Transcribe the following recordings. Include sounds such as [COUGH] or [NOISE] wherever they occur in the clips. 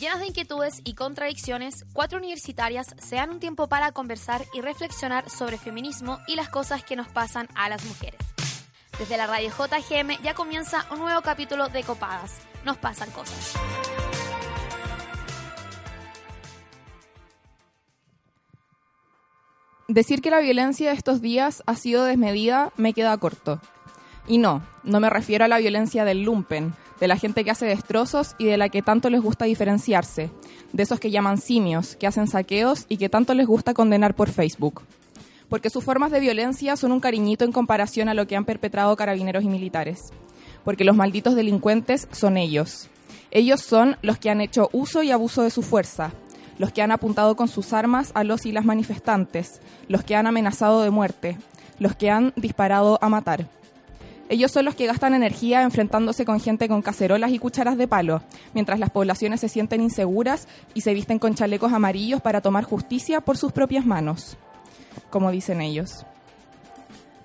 Llenas de inquietudes y contradicciones, cuatro universitarias se dan un tiempo para conversar y reflexionar sobre feminismo y las cosas que nos pasan a las mujeres. Desde la radio JGM ya comienza un nuevo capítulo de Copadas. Nos pasan cosas. Decir que la violencia de estos días ha sido desmedida me queda corto. Y no, no me refiero a la violencia del lumpen, de la gente que hace destrozos y de la que tanto les gusta diferenciarse, de esos que llaman simios, que hacen saqueos y que tanto les gusta condenar por Facebook. Porque sus formas de violencia son un cariñito en comparación a lo que han perpetrado carabineros y militares. Porque los malditos delincuentes son ellos. Ellos son los que han hecho uso y abuso de su fuerza, los que han apuntado con sus armas a los y las manifestantes, los que han amenazado de muerte, los que han disparado a matar. Ellos son los que gastan energía enfrentándose con gente con cacerolas y cucharas de palo, mientras las poblaciones se sienten inseguras y se visten con chalecos amarillos para tomar justicia por sus propias manos, como dicen ellos.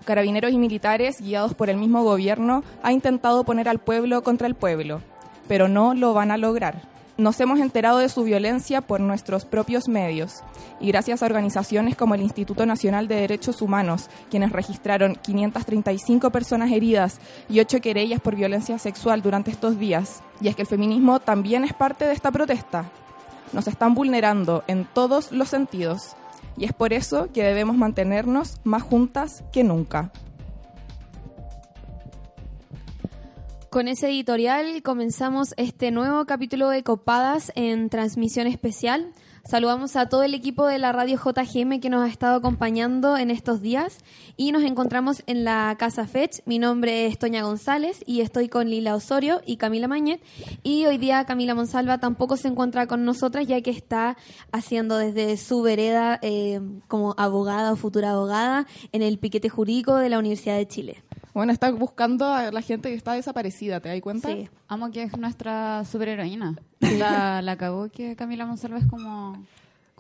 Carabineros y militares, guiados por el mismo gobierno, han intentado poner al pueblo contra el pueblo, pero no lo van a lograr nos hemos enterado de su violencia por nuestros propios medios y gracias a organizaciones como el Instituto Nacional de Derechos Humanos, quienes registraron 535 personas heridas y 8 querellas por violencia sexual durante estos días. Y es que el feminismo también es parte de esta protesta. Nos están vulnerando en todos los sentidos y es por eso que debemos mantenernos más juntas que nunca. Con ese editorial comenzamos este nuevo capítulo de Copadas en transmisión especial. Saludamos a todo el equipo de la radio JGM que nos ha estado acompañando en estos días y nos encontramos en la Casa Fetch. Mi nombre es Toña González y estoy con Lila Osorio y Camila Mañet. Y hoy día Camila Monsalva tampoco se encuentra con nosotras ya que está haciendo desde su vereda eh, como abogada o futura abogada en el piquete jurídico de la Universidad de Chile. Bueno, está buscando a la gente que está desaparecida, ¿te das cuenta? Sí. Amo que es nuestra superheroína. La, la cagó que Camila Monsalva es como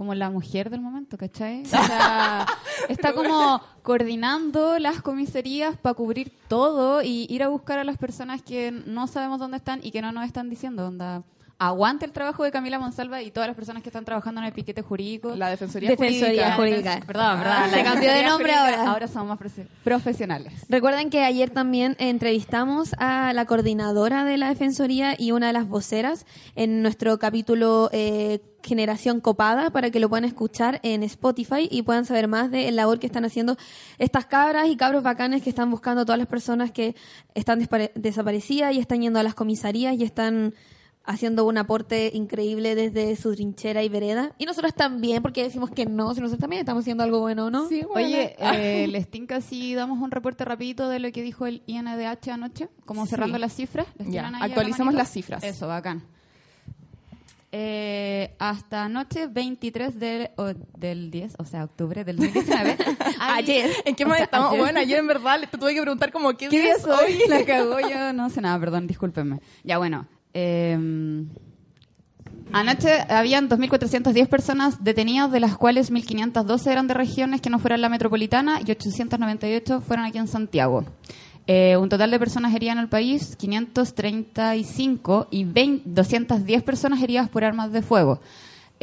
como la mujer del momento, ¿cachai? O sea, está [LAUGHS] como coordinando las comisarías para cubrir todo y ir a buscar a las personas que no sabemos dónde están y que no nos están diciendo dónde aguante el trabajo de Camila Monsalva y todas las personas que están trabajando en el piquete jurídico. La Defensoría, Defensoría Jurídica. Perdón, perdón. Se cambió de nombre ahora. Ahora somos más profesionales. Recuerden que ayer también entrevistamos a la coordinadora de la Defensoría y una de las voceras en nuestro capítulo eh, Generación Copada para que lo puedan escuchar en Spotify y puedan saber más de la labor que están haciendo estas cabras y cabros bacanes que están buscando a todas las personas que están desaparecidas y están yendo a las comisarías y están haciendo un aporte increíble desde su trinchera y vereda. Y nosotros también, porque decimos que no, si nosotros también estamos haciendo algo bueno, ¿no? Sí, Oye, [LAUGHS] eh, les tinca si damos un reporte rapidito de lo que dijo el INDH anoche, como cerrando las cifras. Ya, actualicemos las cifras. Eso, bacán. Eh, hasta anoche 23 de, del 10, o sea, octubre del 2019. [LAUGHS] ayer. ¿En qué momento estamos? Bueno, ayer en verdad te tuve que preguntar como qué, día es hoy. [LAUGHS] La cagó yo, no sé nada, perdón, discúlpenme. Ya, bueno, eh, anoche habían 2.410 personas detenidas, de las cuales 1.512 eran de regiones que no fueran la metropolitana y 898 fueron aquí en Santiago. Eh, un total de personas heridas en el país, 535 y 210 personas heridas por armas de fuego.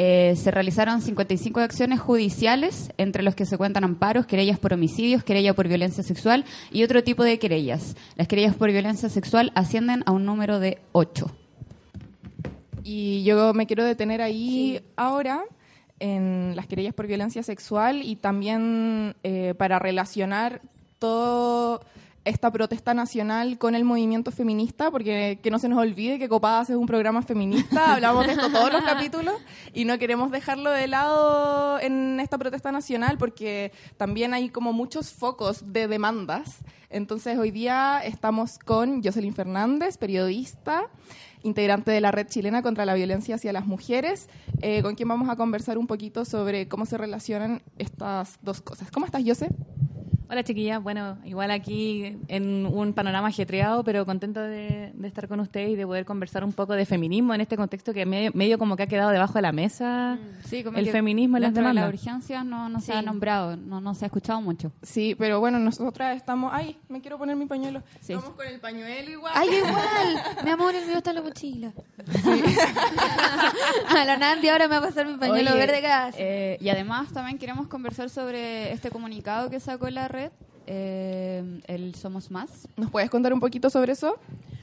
Eh, se realizaron 55 acciones judiciales, entre los que se cuentan amparos, querellas por homicidios, querella por violencia sexual y otro tipo de querellas. Las querellas por violencia sexual ascienden a un número de 8. Y yo me quiero detener ahí ahora en las querellas por violencia sexual y también eh, para relacionar todo esta protesta nacional con el movimiento feminista, porque que no se nos olvide que Copadas es un programa feminista, [LAUGHS] hablamos de esto todos los capítulos y no queremos dejarlo de lado en esta protesta nacional porque también hay como muchos focos de demandas. Entonces hoy día estamos con Jocelyn Fernández, periodista, integrante de la Red Chilena contra la Violencia hacia las Mujeres, eh, con quien vamos a conversar un poquito sobre cómo se relacionan estas dos cosas. ¿Cómo estás, Jose? Hola chiquillas, bueno, igual aquí en un panorama ajetreado, pero contento de, estar con ustedes y de poder conversar un poco de feminismo en este contexto que medio, como que ha quedado debajo de la mesa. Mm, sí, como el feminismo y las demandas. La urgencia no, no se ha nombrado, no, no se ha escuchado mucho. Sí, pero bueno, nosotras estamos... Ay, me quiero poner mi pañuelo. Sí. Estamos con el pañuelo igual. Ay, igual. [LAUGHS] mi amor, el mío está en la mochila. Sí. [LAUGHS] la Nandi ahora me va a pasar mi pañuelo Oye, verde casi. eh, y además también queremos conversar sobre este comunicado que sacó la red, eh, el Somos Más. ¿Nos puedes contar un poquito sobre eso?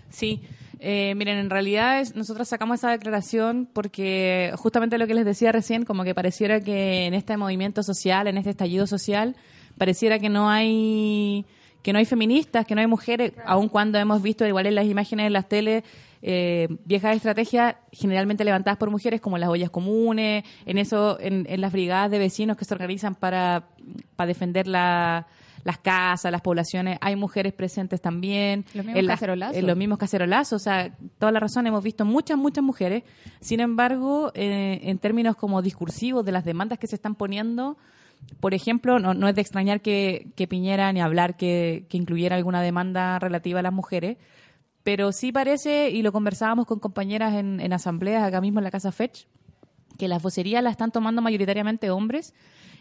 Sí, eh, miren, en realidad es- nosotros sacamos esa declaración porque justamente lo que les decía recién, como que pareciera que en este movimiento social, en este estallido social, pareciera que no hay que no hay feministas, que no hay mujeres, aun cuando hemos visto igual en las imágenes en las teles eh, viejas estrategias generalmente levantadas por mujeres como las ollas comunes, en eso, en, en las brigadas de vecinos que se organizan para, para defender la- las casas, las poblaciones, hay mujeres presentes también. Los mismos En las- cacerolazos. en los mismos cacerolazos, o sea, toda la razón, hemos visto muchas, muchas mujeres. Sin embargo, eh, en términos como discursivos de las demandas que se están poniendo, por ejemplo, no, no es de extrañar que, que Piñera ni hablar que, que incluyera alguna demanda relativa a las mujeres, pero sí parece, y lo conversábamos con compañeras en, en asambleas acá mismo en la Casa Fetch, que las vocerías las están tomando mayoritariamente hombres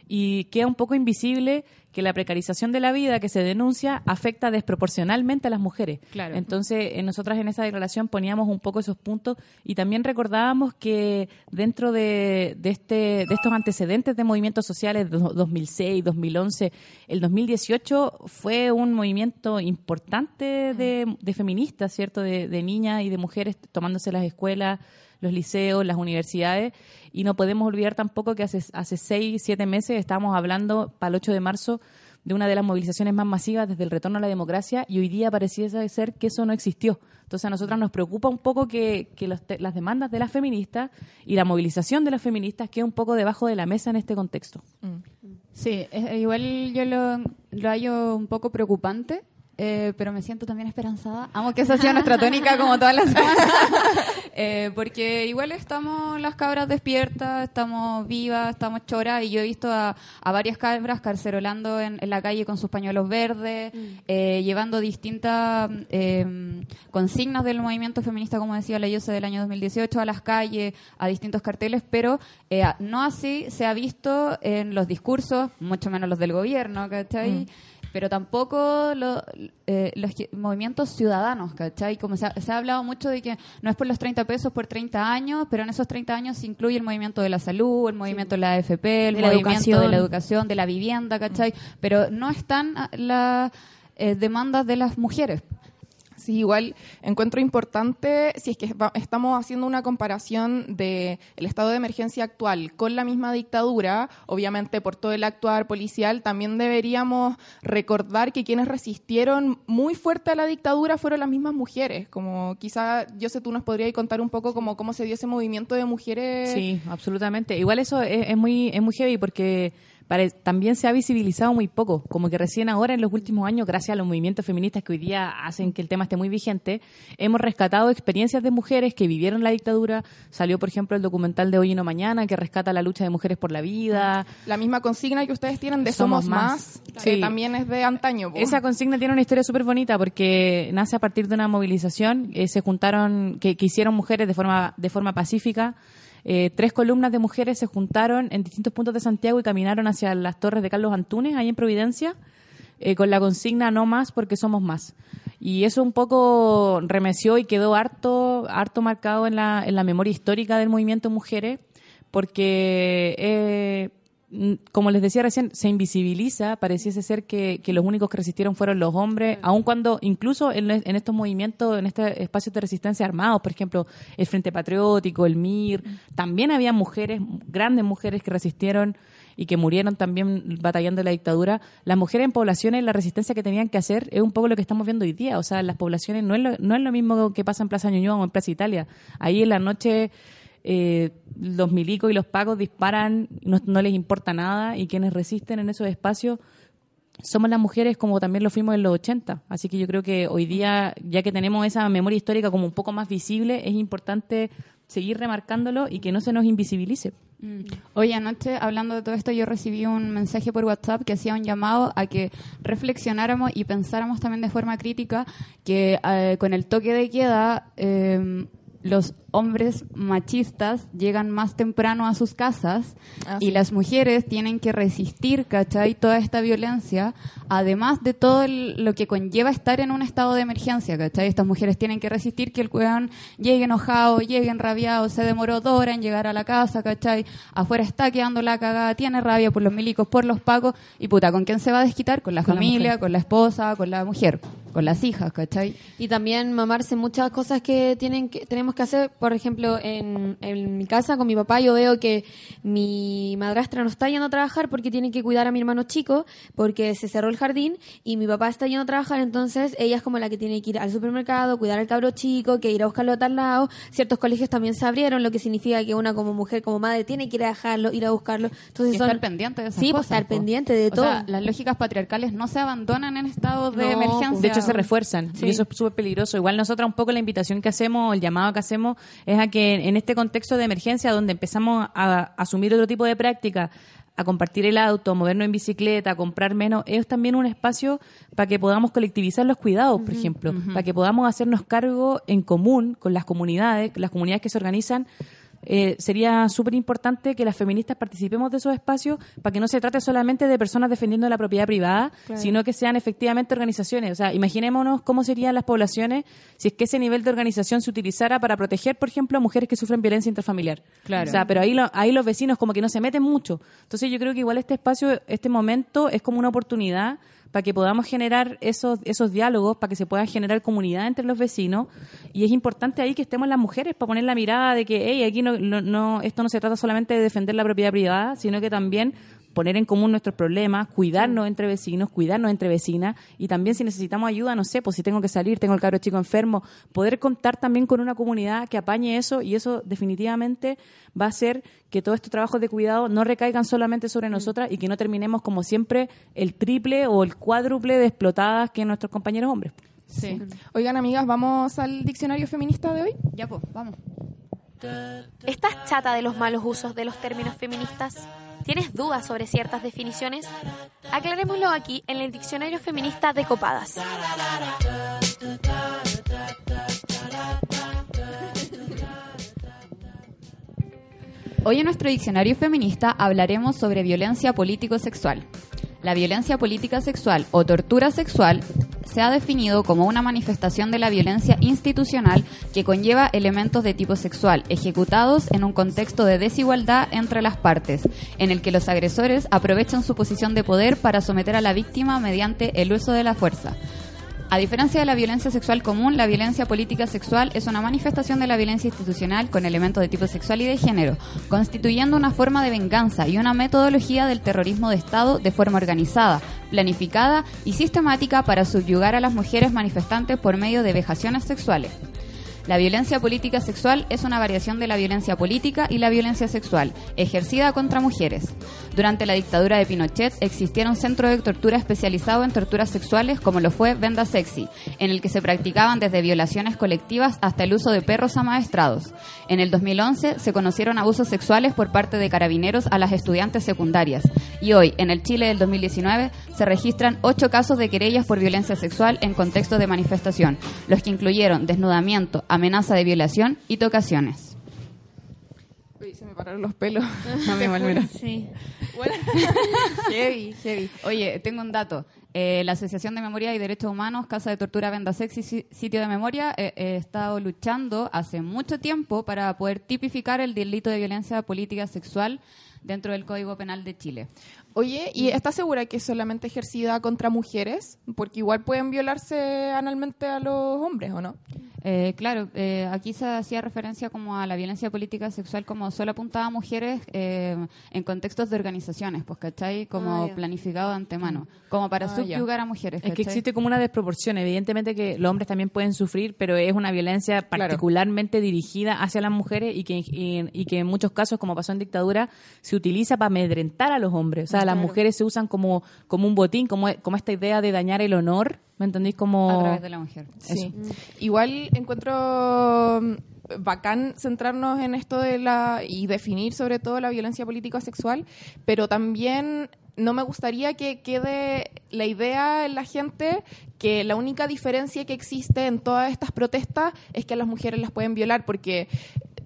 y queda un poco invisible que la precarización de la vida que se denuncia afecta desproporcionalmente a las mujeres. Claro. Entonces, eh, nosotras en esa declaración poníamos un poco esos puntos y también recordábamos que dentro de, de este, de estos antecedentes de movimientos sociales de do- 2006, 2011, el 2018 fue un movimiento importante de, de feministas, ¿cierto? De, de niñas y de mujeres tomándose las escuelas, los liceos, las universidades, y no podemos olvidar tampoco que hace, hace seis, siete meses estábamos hablando para el 8 de marzo de una de las movilizaciones más masivas desde el retorno a la democracia y hoy día pareciese ser que eso no existió. Entonces a nosotras nos preocupa un poco que, que las demandas de las feministas y la movilización de las feministas quede un poco debajo de la mesa en este contexto. Sí, es- igual yo lo, lo hallo un poco preocupante, eh, pero me siento también esperanzada. Amo que esa sea nuestra tónica como todas las semanas. [LAUGHS] Eh, porque igual estamos las cabras despiertas, estamos vivas, estamos choras y yo he visto a, a varias cabras carcerolando en, en la calle con sus pañuelos verdes, eh, llevando distintas eh, consignas del movimiento feminista, como decía la Yose del año 2018, a las calles, a distintos carteles, pero eh, no así se ha visto en los discursos, mucho menos los del gobierno, ¿cachai? Pero tampoco lo- eh, los movimientos ciudadanos, ¿cachai? Como se ha, se ha hablado mucho de que no es por los 30 pesos por 30 años, pero en esos 30 años se incluye el movimiento de la salud, el movimiento de la AFP, el De la movimiento educación. de la educación, de la vivienda, ¿cachai? Pero no están ah, las eh, demandas de las mujeres. Sí, igual encuentro importante, si es que estamos haciendo una comparación de el estado de emergencia actual con la misma dictadura, obviamente por todo el actuar policial, también deberíamos recordar que quienes resistieron muy fuerte a la dictadura fueron las mismas mujeres. Como quizá, yo sé, tú nos podrías contar un poco como cómo se dio ese movimiento de mujeres. Sí, absolutamente. Igual eso es, es muy es muy heavy porque también se ha visibilizado muy poco, como que recién ahora en los últimos años, gracias a los movimientos feministas que hoy día hacen que el tema esté muy vigente, hemos rescatado experiencias de mujeres que vivieron la dictadura. Salió, por ejemplo, el documental de Hoy y No Mañana que rescata la lucha de mujeres por la vida. La misma consigna que ustedes tienen de Somos Somos, Más. Más, Sí. que también es de antaño. po. Esa consigna tiene una historia súper bonita porque nace a partir de una movilización. eh, se juntaron, que, que hicieron mujeres de forma, de forma pacífica. Eh, tres columnas de mujeres se juntaron en distintos puntos de Santiago y caminaron hacia las torres de Carlos Antunes, ahí en Providencia, eh, con la consigna no más porque somos más. Y eso un poco remeció y quedó harto, harto marcado en la, en la memoria histórica del movimiento mujeres, porque eh, como les decía recién, se invisibiliza, pareciese ser que, que los únicos que resistieron fueron los hombres, aun cuando incluso en, en estos movimientos, en estos espacios de resistencia armados, por ejemplo, el Frente Patriótico, el MIR, también había mujeres, grandes mujeres que resistieron y que murieron también batallando la dictadura. Las mujeres en poblaciones, la resistencia que tenían que hacer es un poco lo que estamos viendo hoy día. O sea, las poblaciones no es lo, no es lo mismo que pasa en Plaza Ñuñoa o en Plaza Italia. Ahí en la noche eh, los milicos y los pagos disparan, no, no les importa nada y quienes resisten en esos espacios somos las mujeres como también lo fuimos en los 80. Así que yo creo que hoy día, ya que tenemos esa memoria histórica como un poco más visible, es importante seguir remarcándolo y que no se nos invisibilice. Oye, anoche hablando de todo esto, yo recibí un mensaje por WhatsApp que hacía un llamado a que reflexionáramos y pensáramos también de forma crítica que eh, con el toque de queda, eh, los hombres machistas llegan más temprano a sus casas Ah, y las mujeres tienen que resistir, ¿cachai? Toda esta violencia, además de todo el- lo que conlleva estar en un estado de emergencia, ¿cachai? Estas mujeres tienen que resistir que el weón llegue enojado, llegue enrabiado, se demoró dos horas en llegar a la casa, ¿cachai? Afuera está quedando la cagada, tiene rabia por los milicos, por los pacos, y puta, ¿con quién se va a desquitar? Con la Con familia, con la esposa, con la mujer, con las hijas, ¿cachai? Y también mamarse muchas cosas que tienen que tenemos que hacer. Por ejemplo, en, en mi casa con mi papá yo veo que mi madrastra no está yendo a trabajar porque tiene que cuidar a mi hermano chico porque se cerró el jardín y mi papá está yendo a trabajar, entonces ella es como la que tiene que ir al supermercado, cuidar al cabro chico, que ir a buscarlo a tal lado. Ciertos colegios también se abrieron, lo que significa que una como mujer, como madre, tiene que ir a dejarlo, ir a buscarlo. Entonces Y son- estar pendiente de esas Sí, pues, cosas, estar po. pendiente de O todo. sea, las lógicas patriarcales no se abandonan en estados de No, emergencia. De hecho, se refuerzan Sí. y eso es súper peligroso. Igual nosotras un poco la invitación que hacemos, el llamado que hacemos, es a que en este contexto de emergencia donde empezamos a asumir otro tipo de práctica, a compartir el auto, a movernos en bicicleta, a comprar menos, es también un espacio para que podamos colectivizar los cuidados, por ejemplo, para que podamos hacernos cargo en común con las comunidades, las comunidades que se organizan. Eh, sería súper importante que las feministas participemos de esos espacios para que no se trate solamente de personas defendiendo la propiedad privada, sino que sean efectivamente organizaciones. O sea, imaginémonos cómo serían las poblaciones si es que ese nivel de organización se utilizara para proteger, por ejemplo, a mujeres que sufren violencia intrafamiliar. Claro. O sea, pero ahí, lo- ahí los vecinos como que no se meten mucho. Entonces yo creo que igual este espacio, este momento es como una oportunidad para que podamos generar esos, esos diálogos, para que se pueda generar comunidad entre los vecinos. Y es importante ahí que estemos las mujeres para poner la mirada de que, hey, aquí no, no, no- esto no se trata solamente de defender la propiedad privada, sino que también poner en común nuestros problemas, cuidarnos entre vecinos, cuidarnos entre vecinas y también si necesitamos ayuda, no sé, pues si tengo que salir, tengo el cabro chico enfermo, poder contar también con una comunidad que apañe eso y eso definitivamente va a hacer que todos estos trabajos de cuidado no recaigan solamente sobre nosotras y que no terminemos como siempre el triple o el cuádruple de explotadas que nuestros compañeros hombres. Sí. Oigan, amigas, ¿vamos al diccionario feminista de hoy? Ya, pues, vamos. ¿Estás chata de los malos usos de los términos feministas? ¿Tienes dudas sobre ciertas definiciones? Aclarémoslo aquí en el Diccionario Feminista de Copadas. Hoy en nuestro diccionario feminista hablaremos sobre violencia político-sexual. La violencia política sexual o tortura sexual se ha definido como una manifestación de la violencia institucional que conlleva elementos de tipo sexual ejecutados en un contexto de desigualdad entre las partes, en el que los agresores aprovechan su posición de poder para someter a la víctima mediante el uso de la fuerza. A diferencia de la violencia sexual común, la violencia política sexual es una manifestación de la violencia institucional con elementos de tipo sexual y de género, constituyendo una forma de venganza y una metodología del terrorismo de Estado de forma organizada, planificada y sistemática para subyugar a las mujeres manifestantes por medio de vejaciones sexuales. La violencia política sexual es una variación de la violencia política y la violencia sexual, ejercida contra mujeres. Durante la dictadura de Pinochet existieron centros de tortura especializados en torturas sexuales como lo fue Venda Sexy, en el que se practicaban desde violaciones colectivas hasta el uso de perros amaestrados. En el 2011 se conocieron abusos sexuales por parte de carabineros a las estudiantes secundarias. Y hoy, en el Chile del 2019, se registran ocho casos de querellas por violencia sexual en contexto de manifestación, los que incluyeron desnudamiento, amenaza de violación y tocaciones. Uy, se me pararon los pelos. [LAUGHS] Mí igual, mira. Sí. Bueno, [LAUGHS] heavy, heavy. Oye, tengo un dato. Eh, la Asociación de Memoria y Derechos Humanos, Casa de Tortura Venda Sexy, si- Sitio de Memoria, eh, eh, ha estado luchando hace mucho tiempo para poder tipificar el delito de violencia política sexual dentro del Código Penal de Chile. Oye, ¿y estás segura que es solamente ejercida contra mujeres? Porque igual pueden violarse analmente a los hombres, ¿o no? Eh, claro, eh, aquí se hacía referencia como a la violencia política sexual como solo apuntada a mujeres eh, en contextos de organizaciones, pues, ¿cachai? Como Ah, planificado de antemano, como para Ah, ya. subyugar a mujeres, Es que existe como una desproporción. Evidentemente que los hombres también pueden sufrir, pero es una violencia Claro. particularmente dirigida hacia las mujeres y que, y, y que en muchos casos, como pasó en dictadura, se utiliza para amedrentar a los hombres. O sea, las mujeres se usan como, como un botín, como, como esta idea de dañar el honor, ¿me entendéis? Como... a través de la mujer. Sí. Igual encuentro mm, bacán centrarnos en esto de la y definir sobre todo la violencia política sexual, pero también no me gustaría que quede la idea en la gente que la única diferencia que existe en todas estas protestas es que a las mujeres las pueden violar, porque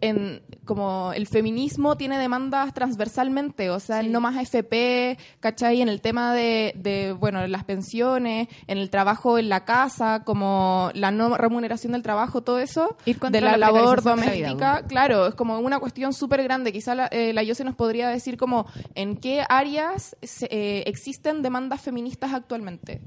en, como el feminismo tiene demandas transversalmente, o sea, no más AFP, ¿cachai? En el tema de, de, bueno, las pensiones, en el trabajo en la casa, como la no remuneración del trabajo, todo eso, de la, labor doméstica, claro, es como una cuestión súper grande. Quizá la, eh, la Yose nos podría decir como en qué áreas eh, existen demandas feministas actualmente.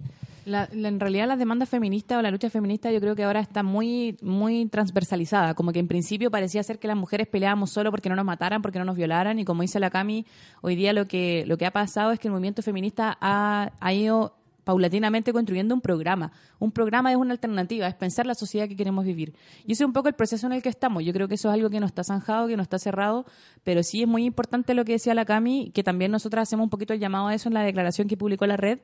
La, en realidad las demandas feministas o la lucha feminista yo creo que ahora está muy muy transversalizada, como que en principio parecía ser que las mujeres peleábamos solo porque no nos mataran, porque no nos violaran y como dice la Cami, hoy día lo que lo que ha pasado es que el movimiento feminista ha, ha ido paulatinamente construyendo un programa. Un programa es una alternativa, es pensar la sociedad que queremos vivir. Y ese es un poco el proceso en el que estamos. Yo creo que eso es algo que no está zanjado, que no está cerrado, pero sí es muy importante lo que decía la Cami, que también nosotras hacemos un poquito el llamado a eso en la declaración que publicó la red,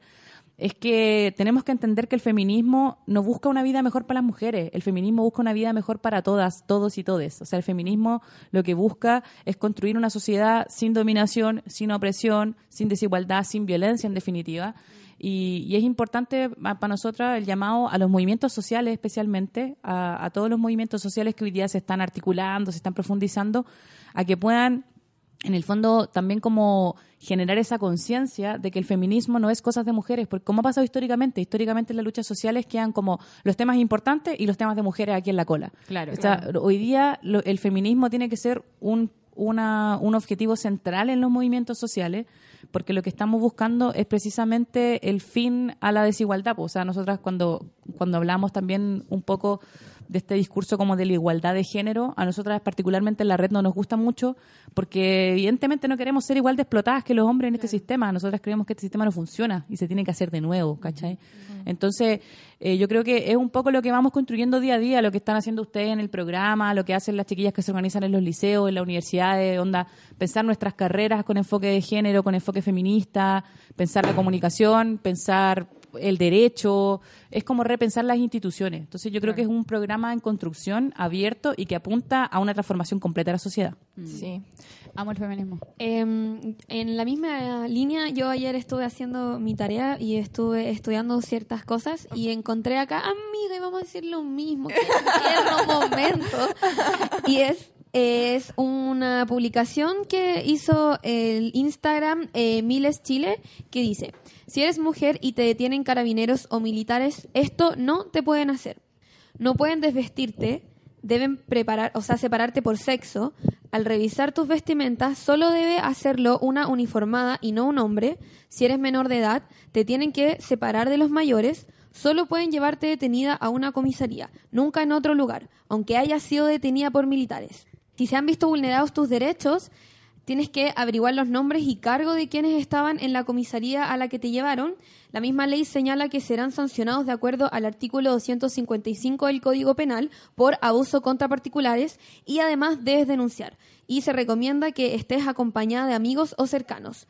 es que tenemos que entender que el feminismo no busca una vida mejor para las mujeres, el feminismo busca una vida mejor para todas, todos y todes. O sea, el feminismo lo que busca es construir una sociedad sin dominación, sin opresión, sin desigualdad, sin violencia en definitiva. Y, es importante para nosotras el llamado a los movimientos sociales especialmente, a, a todos los movimientos sociales que hoy día se están articulando, se están profundizando, a que puedan en el fondo también como generar esa conciencia de que el feminismo no es cosas de mujeres, porque como ha pasado históricamente, históricamente las luchas sociales quedan como los temas importantes y los temas de mujeres aquí en la cola. Claro. Hoy día el feminismo tiene que ser un, una, un objetivo central en los movimientos sociales, porque lo que estamos buscando es precisamente el fin a la desigualdad. O sea, nosotras cuando, cuando hablamos también un poco de este discurso como de la igualdad de género, a nosotras particularmente en la red no nos gusta mucho porque evidentemente no queremos ser igual de explotadas que los hombres en este sistema. Nosotras creemos que este sistema no funciona y se tiene que hacer de nuevo, ¿cachai? Entonces, eh, yo creo que es un poco lo que vamos construyendo día a día, lo que están haciendo ustedes en el programa, lo que hacen las chiquillas que se organizan en los liceos, en las universidades, onda, pensar nuestras carreras con enfoque de género, con enfoque feminista, pensar la comunicación, pensar el derecho, es como repensar las instituciones. Entonces yo creo que es un programa en construcción abierto y que apunta a una transformación completa de la sociedad. Mm. Sí. Amo el feminismo. Em, en la misma línea, yo ayer estuve haciendo mi tarea y estuve estudiando ciertas cosas y encontré acá, amiga, y vamos a decir lo mismo, que un momento. [LAUGHS] Y es es una publicación que hizo el Instagram eh, Miles Chile que dice, si eres mujer y te detienen carabineros o militares, esto no te pueden hacer. No pueden desvestirte, deben preparar, o sea, separarte por sexo. Al revisar tus vestimentas, solo debe hacerlo una uniformada y no un hombre. Si eres menor de edad, te tienen que separar de los mayores. Solo pueden llevarte detenida a una comisaría, nunca en otro lugar, aunque hayas sido detenida por militares. Si se han visto vulnerados tus derechos, tienes que averiguar los nombres y cargo de quienes estaban en la comisaría a la que te llevaron. La misma ley señala que serán sancionados de acuerdo al artículo 255 del Código Penal por abuso contra particulares y además debes denunciar. Y se recomienda que estés acompañada de amigos o cercanos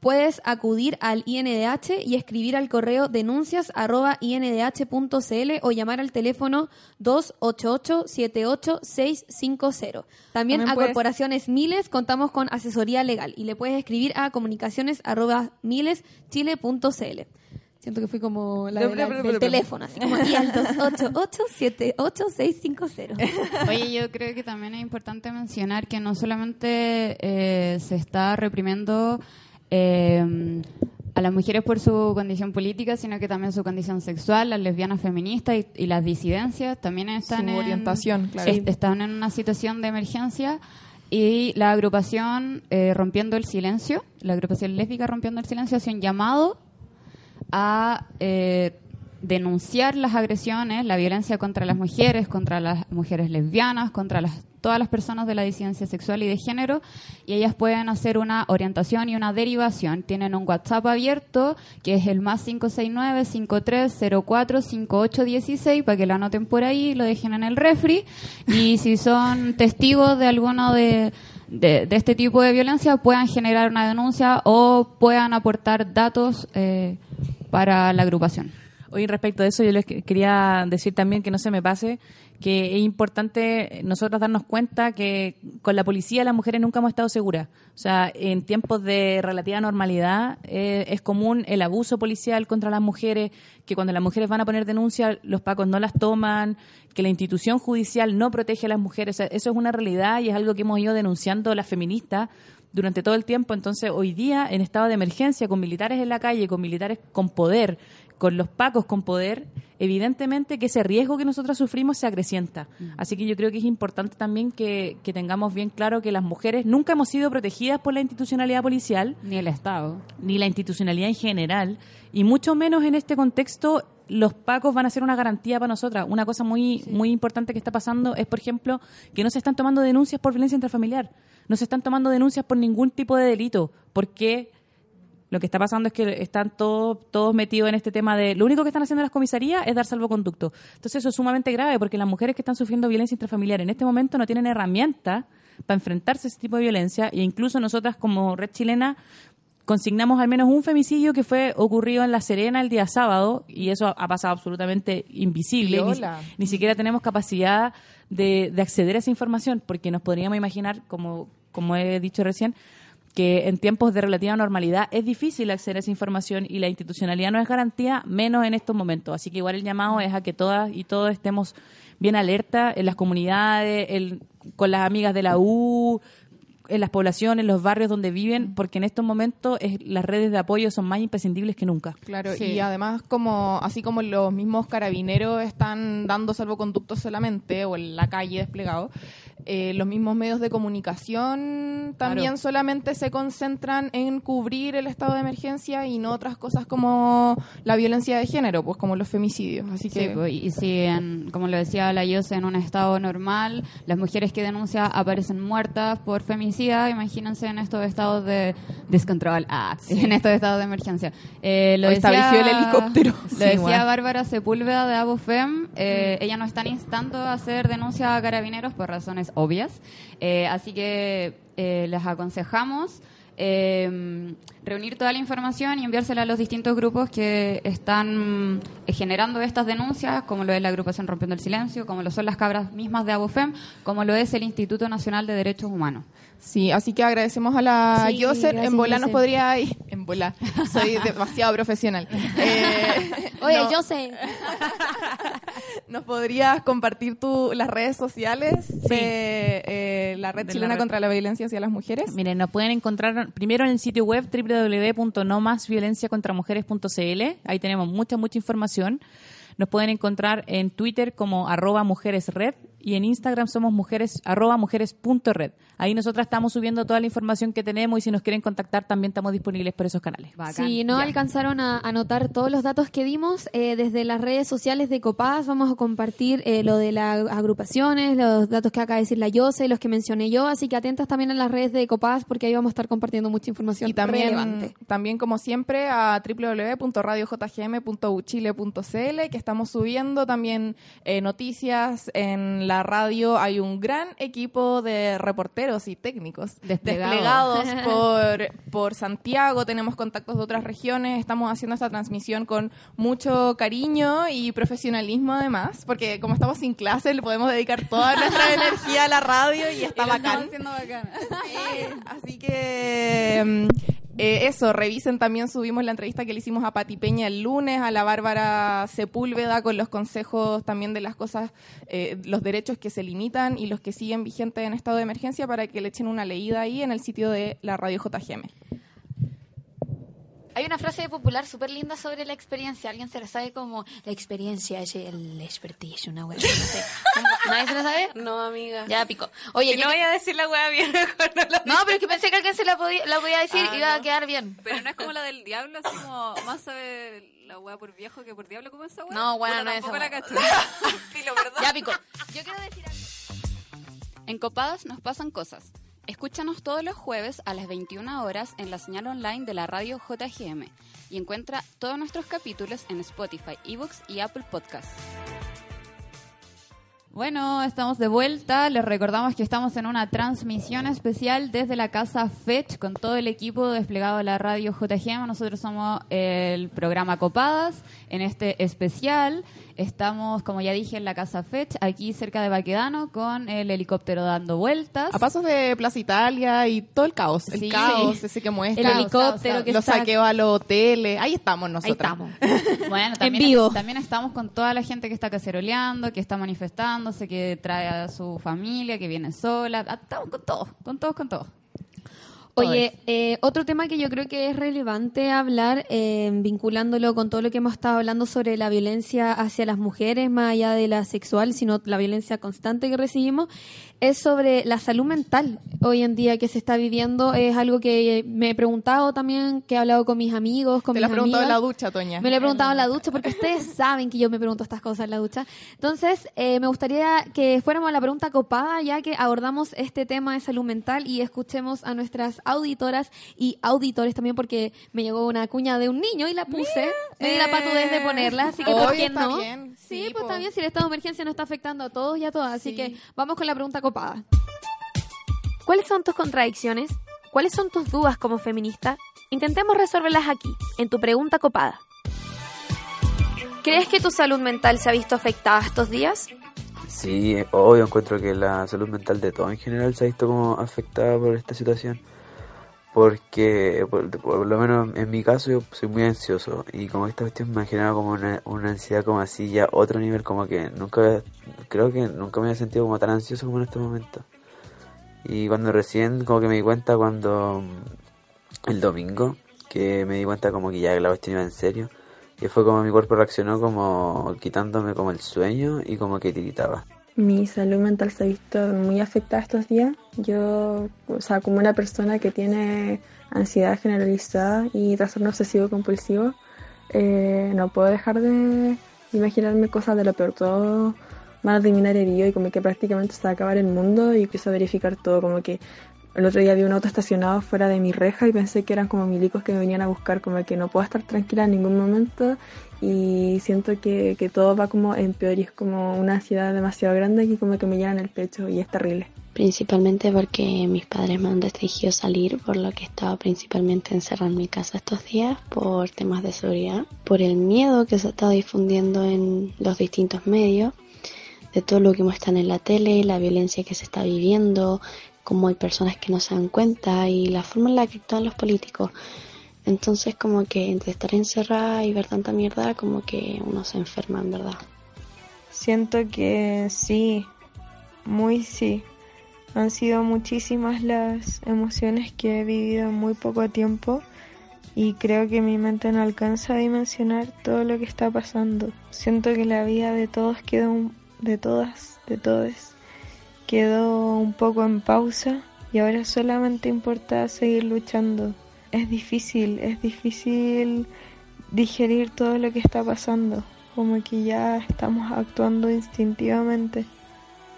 puedes acudir al INDH y escribir al correo denuncias.indh.cl o llamar al teléfono 288-78650. También, a corporaciones Miles contamos con asesoría legal y le puedes escribir a comunicaciones.mileschile.cl. Siento que fui como la, del teléfono, así como aquí al 288-78650. [LAUGHS] Oye, yo creo que también es importante mencionar que no solamente eh, se está reprimiendo eh, a las mujeres por su condición política, sino que también su condición sexual, las lesbianas feministas y, las disidencias también están en, orientación, están en una situación de emergencia y la agrupación eh, Rompiendo el Silencio, la agrupación lésbica Rompiendo el Silencio, hace un llamado a eh, denunciar las agresiones, la violencia contra las mujeres, contra las mujeres lesbianas, contra las, todas las personas de la disidencia sexual y de género, y ellas pueden hacer una orientación y una derivación. Tienen un WhatsApp abierto, que es el más 569-5304-5816, para que lo anoten por ahí, lo dejen en el refri, y si son [LAUGHS] testigos de alguno de, de, este tipo de violencia, puedan generar una denuncia o puedan aportar datos eh, para la agrupación. Hoy respecto de eso yo les que- quería decir también que no se me pase que es importante nosotros darnos cuenta que con la policía las mujeres nunca hemos estado seguras. O sea, en tiempos de relativa normalidad eh, es común el abuso policial contra las mujeres, que cuando las mujeres van a poner denuncia los pacos no las toman, que la institución judicial no protege a las mujeres. O sea, eso es una realidad y es algo que hemos ido denunciando las feministas durante todo el tiempo. Entonces, hoy día, en estado de emergencia, con militares en la calle, con militares con poder, con los pacos con poder, evidentemente que ese riesgo que nosotros sufrimos se acrecienta. Así que yo creo que es importante también que, que tengamos bien claro que las mujeres nunca hemos sido protegidas por la institucionalidad policial, Ni el Estado. ni la institucionalidad en general, y mucho menos en este contexto los pacos van a ser una garantía para nosotras. Una cosa muy muy importante que está pasando es, por ejemplo, que no se están tomando denuncias por violencia intrafamiliar, no se están tomando denuncias por ningún tipo de delito, porque lo que está pasando es que están todos todos metidos en este tema de lo único que están haciendo las comisarías es dar salvoconducto. Entonces eso es sumamente grave porque las mujeres que están sufriendo violencia intrafamiliar en este momento no tienen herramientas para enfrentarse a ese tipo de violencia e incluso nosotras como red chilena consignamos al menos un femicidio que fue ocurrido en La Serena el día sábado y eso ha pasado absolutamente invisible. Ni siquiera tenemos capacidad de, de acceder a esa información porque nos podríamos imaginar, como, como he dicho recién, que en tiempos de relativa normalidad es difícil acceder a esa información y la institucionalidad no es garantía, menos en estos momentos. Así que igual el llamado es a que todas y todos estemos bien alerta en las comunidades, con las amigas de la U, en las poblaciones, en los barrios donde viven, porque en estos momentos es- las redes de apoyo son más imprescindibles que nunca. Claro, Sí. y además como así como los mismos carabineros están dando salvoconductos solamente o en la calle desplegado, eh, los mismos medios de comunicación también solamente se concentran en cubrir el estado de emergencia y no otras cosas como la violencia de género, pues como los femicidios. Así Sí, que pues, y si, en- como lo decía la Yose, en un estado normal, las mujeres que denuncian aparecen muertas por femicida, imagínense en estos estados de descontrol, ah, en estos estados de emergencia. Eh, lo decía, estableció el helicóptero. [LAUGHS] Lo Sí, decía bueno. Bárbara Sepúlveda de Abofem, eh, ella no están instando a hacer denuncia a carabineros por razones obvias, Eh, así que eh, les aconsejamos eh, reunir toda la información y enviársela a los distintos grupos que están eh, generando estas denuncias, como lo es la agrupación Rompiendo el Silencio, como lo son las cabras mismas de Abofem, como lo es el Instituto Nacional de Derechos Humanos. Sí, así que agradecemos a la Sí, Yoser. gracias, En bola nos Yoser. podría ir. En bola. Soy demasiado profesional. [LAUGHS] Eh, Oye, no, yo sé. [LAUGHS] ¿Nos podrías compartir tu, las redes sociales de eh, la Red De la Chilena red. contra la Violencia hacia las Mujeres? Miren, nos pueden encontrar primero en el sitio web www.nomasviolenciacontramujeres.cl. Ahí tenemos mucha, mucha información. Nos pueden encontrar en Twitter como arroba mujeresred y en Instagram somos mujeres, arroba mujeres.red. Ahí nosotras estamos subiendo toda la información que tenemos y si nos quieren contactar también estamos disponibles por esos canales. Si no Ya. alcanzaron a anotar todos los datos que dimos, eh, desde las redes sociales de Copadas vamos a compartir eh, lo de las agrupaciones, los datos que acaba de decir la Yose, los que mencioné yo, así que atentas también a las redes de Copadas porque ahí vamos a estar compartiendo mucha información Y también, relevante. también, como siempre, a www.radiojgm.uchile.cl, que estamos subiendo también eh, noticias en la radio. Hay un gran equipo de reporteros y técnicos Desplegados. desplegados [LAUGHS] por, por Santiago. Tenemos contactos de otras regiones. Estamos haciendo esta transmisión con mucho cariño y profesionalismo, además, porque como estamos sin clase, le podemos dedicar toda nuestra [LAUGHS] energía a la radio y está bacán. [LAUGHS] Sí, así que mm, eh, eso, revisen también, subimos la entrevista que le hicimos a Pati Peña el lunes, a la Bárbara Sepúlveda, con los consejos también de las cosas, eh, los derechos que se limitan y los que siguen vigentes en estado de emergencia para que le echen una leída ahí en el sitio de la radio JGM. Hay una frase popular súper linda sobre la experiencia. ¿Alguien se la sabe como la experiencia es el expertise, una wea? No sé. ¿Nadie se la sabe? No, amiga. Ya pico. Oye, yo no que- voy a decir la wea bien, [LAUGHS] mejor no la no, pero es que pensé que alguien se la podía, la podía decir Ah, y iba a quedar bien. Pero no es como la del diablo, así como más sabe la wea por viejo que por diablo, como esa wea. No, bueno, Puta, no es esa la wea. Filo, [LAUGHS] perdón. Ya pico. Yo quiero decir algo. En Copadas nos pasan cosas. Escúchanos todos los jueves a las 21 horas en la señal online de la radio JGM y encuentra todos nuestros capítulos en Spotify, eBooks y Apple Podcasts. Bueno, estamos de vuelta. Les recordamos que estamos en una transmisión especial desde la casa Fetch con todo el equipo desplegado de la radio JGM. Nosotros somos el programa Copadas. En este especial estamos, como ya dije, en la casa Fetch, aquí cerca de Baquedano, con el helicóptero dando vueltas. A pasos de Plaza Italia y todo el caos. El Sí. caos, ese que muestra. El helicóptero que Los está- saqueos a los hoteles. Ahí estamos nosotros. [LAUGHS] Bueno, también, vivo. también estamos con toda la gente que está caceroleando, que está manifestándose, que trae a su familia, que viene sola. Ah, Estamos con todos, con todos, con todos. Oye, eh, otro tema que yo creo que es relevante hablar, eh, vinculándolo con todo lo que hemos estado hablando sobre la violencia hacia las mujeres, más allá de la sexual, sino la violencia constante que recibimos, es sobre la salud mental hoy en día que se está viviendo. Es algo que me he preguntado también, que he hablado con mis amigos, con Te mis lo he preguntado en la ducha, Toña. Me lo he preguntado en la ducha porque ustedes [LAUGHS] saben que yo me pregunto estas cosas en la ducha. Entonces, eh, me gustaría que fuéramos a la pregunta copada, ya que abordamos este tema de salud mental y escuchemos a nuestras auditoras y auditores también, porque me llegó una cuña de un niño y la puse. Me di la patudez de ponerla, así que ¿por qué no? bien. Sí, Sí, pues po. bien si el estado de emergencia no está afectando a todos y a todas. Así Sí. que vamos con la pregunta copada. ¿Cuáles son tus contradicciones? ¿Cuáles son tus dudas como feminista? Intentemos resolverlas aquí, en tu pregunta copada. ¿Crees que tu salud mental se ha visto afectada estos días? Sí, obvio encuentro que la salud mental de todo en general se ha visto como afectada por esta situación. Porque, por, lo menos en mi caso, yo soy muy ansioso. Y como esta cuestión me ha generado como una, una ansiedad como así, ya otro nivel, como que nunca, creo que nunca me había sentido como tan ansioso como en este momento. Y cuando recién, como que me di cuenta cuando mm, el domingo, que me di cuenta como que ya la cuestión iba en serio. Y fue como mi cuerpo reaccionó como quitándome como el sueño y como que tiritaba. Mi salud mental se ha visto muy afectada estos días. Yo, o sea, como una persona que tiene ansiedad generalizada y trastorno obsesivo compulsivo, eh, no puedo dejar de imaginarme cosas de lo peor. Todo van a herido y como que prácticamente se va a acabar el mundo y empiezo a verificar todo. Como que el otro día vi un auto estacionado fuera de mi reja y pensé que eran como milicos que me venían a buscar, como que no puedo estar tranquila en ningún momento y siento que, que todo va como en peor y es como una ansiedad demasiado grande que como que me llena en el pecho y es terrible. Principalmente porque mis padres me han restringido salir, por lo que estaba principalmente encerrada en mi casa estos días por temas de seguridad, por el miedo que se está difundiendo en los distintos medios, de todo lo que muestran en la tele, la violencia que se está viviendo, cómo hay personas que no se dan cuenta y la forma en la que actúan los políticos. Entonces como que entre estar encerrada y ver tanta mierda, como que uno se enferma en verdad. Siento que sí, muy sí. Han sido muchísimas las emociones que he vivido en muy poco tiempo y creo que mi mente no alcanza a dimensionar todo lo que está pasando. Siento que la vida de todos quedó, un- de todas, de todos, quedó un poco en pausa y ahora solamente importa seguir luchando. Es difícil, es difícil digerir todo lo que está pasando, como que ya estamos actuando instintivamente.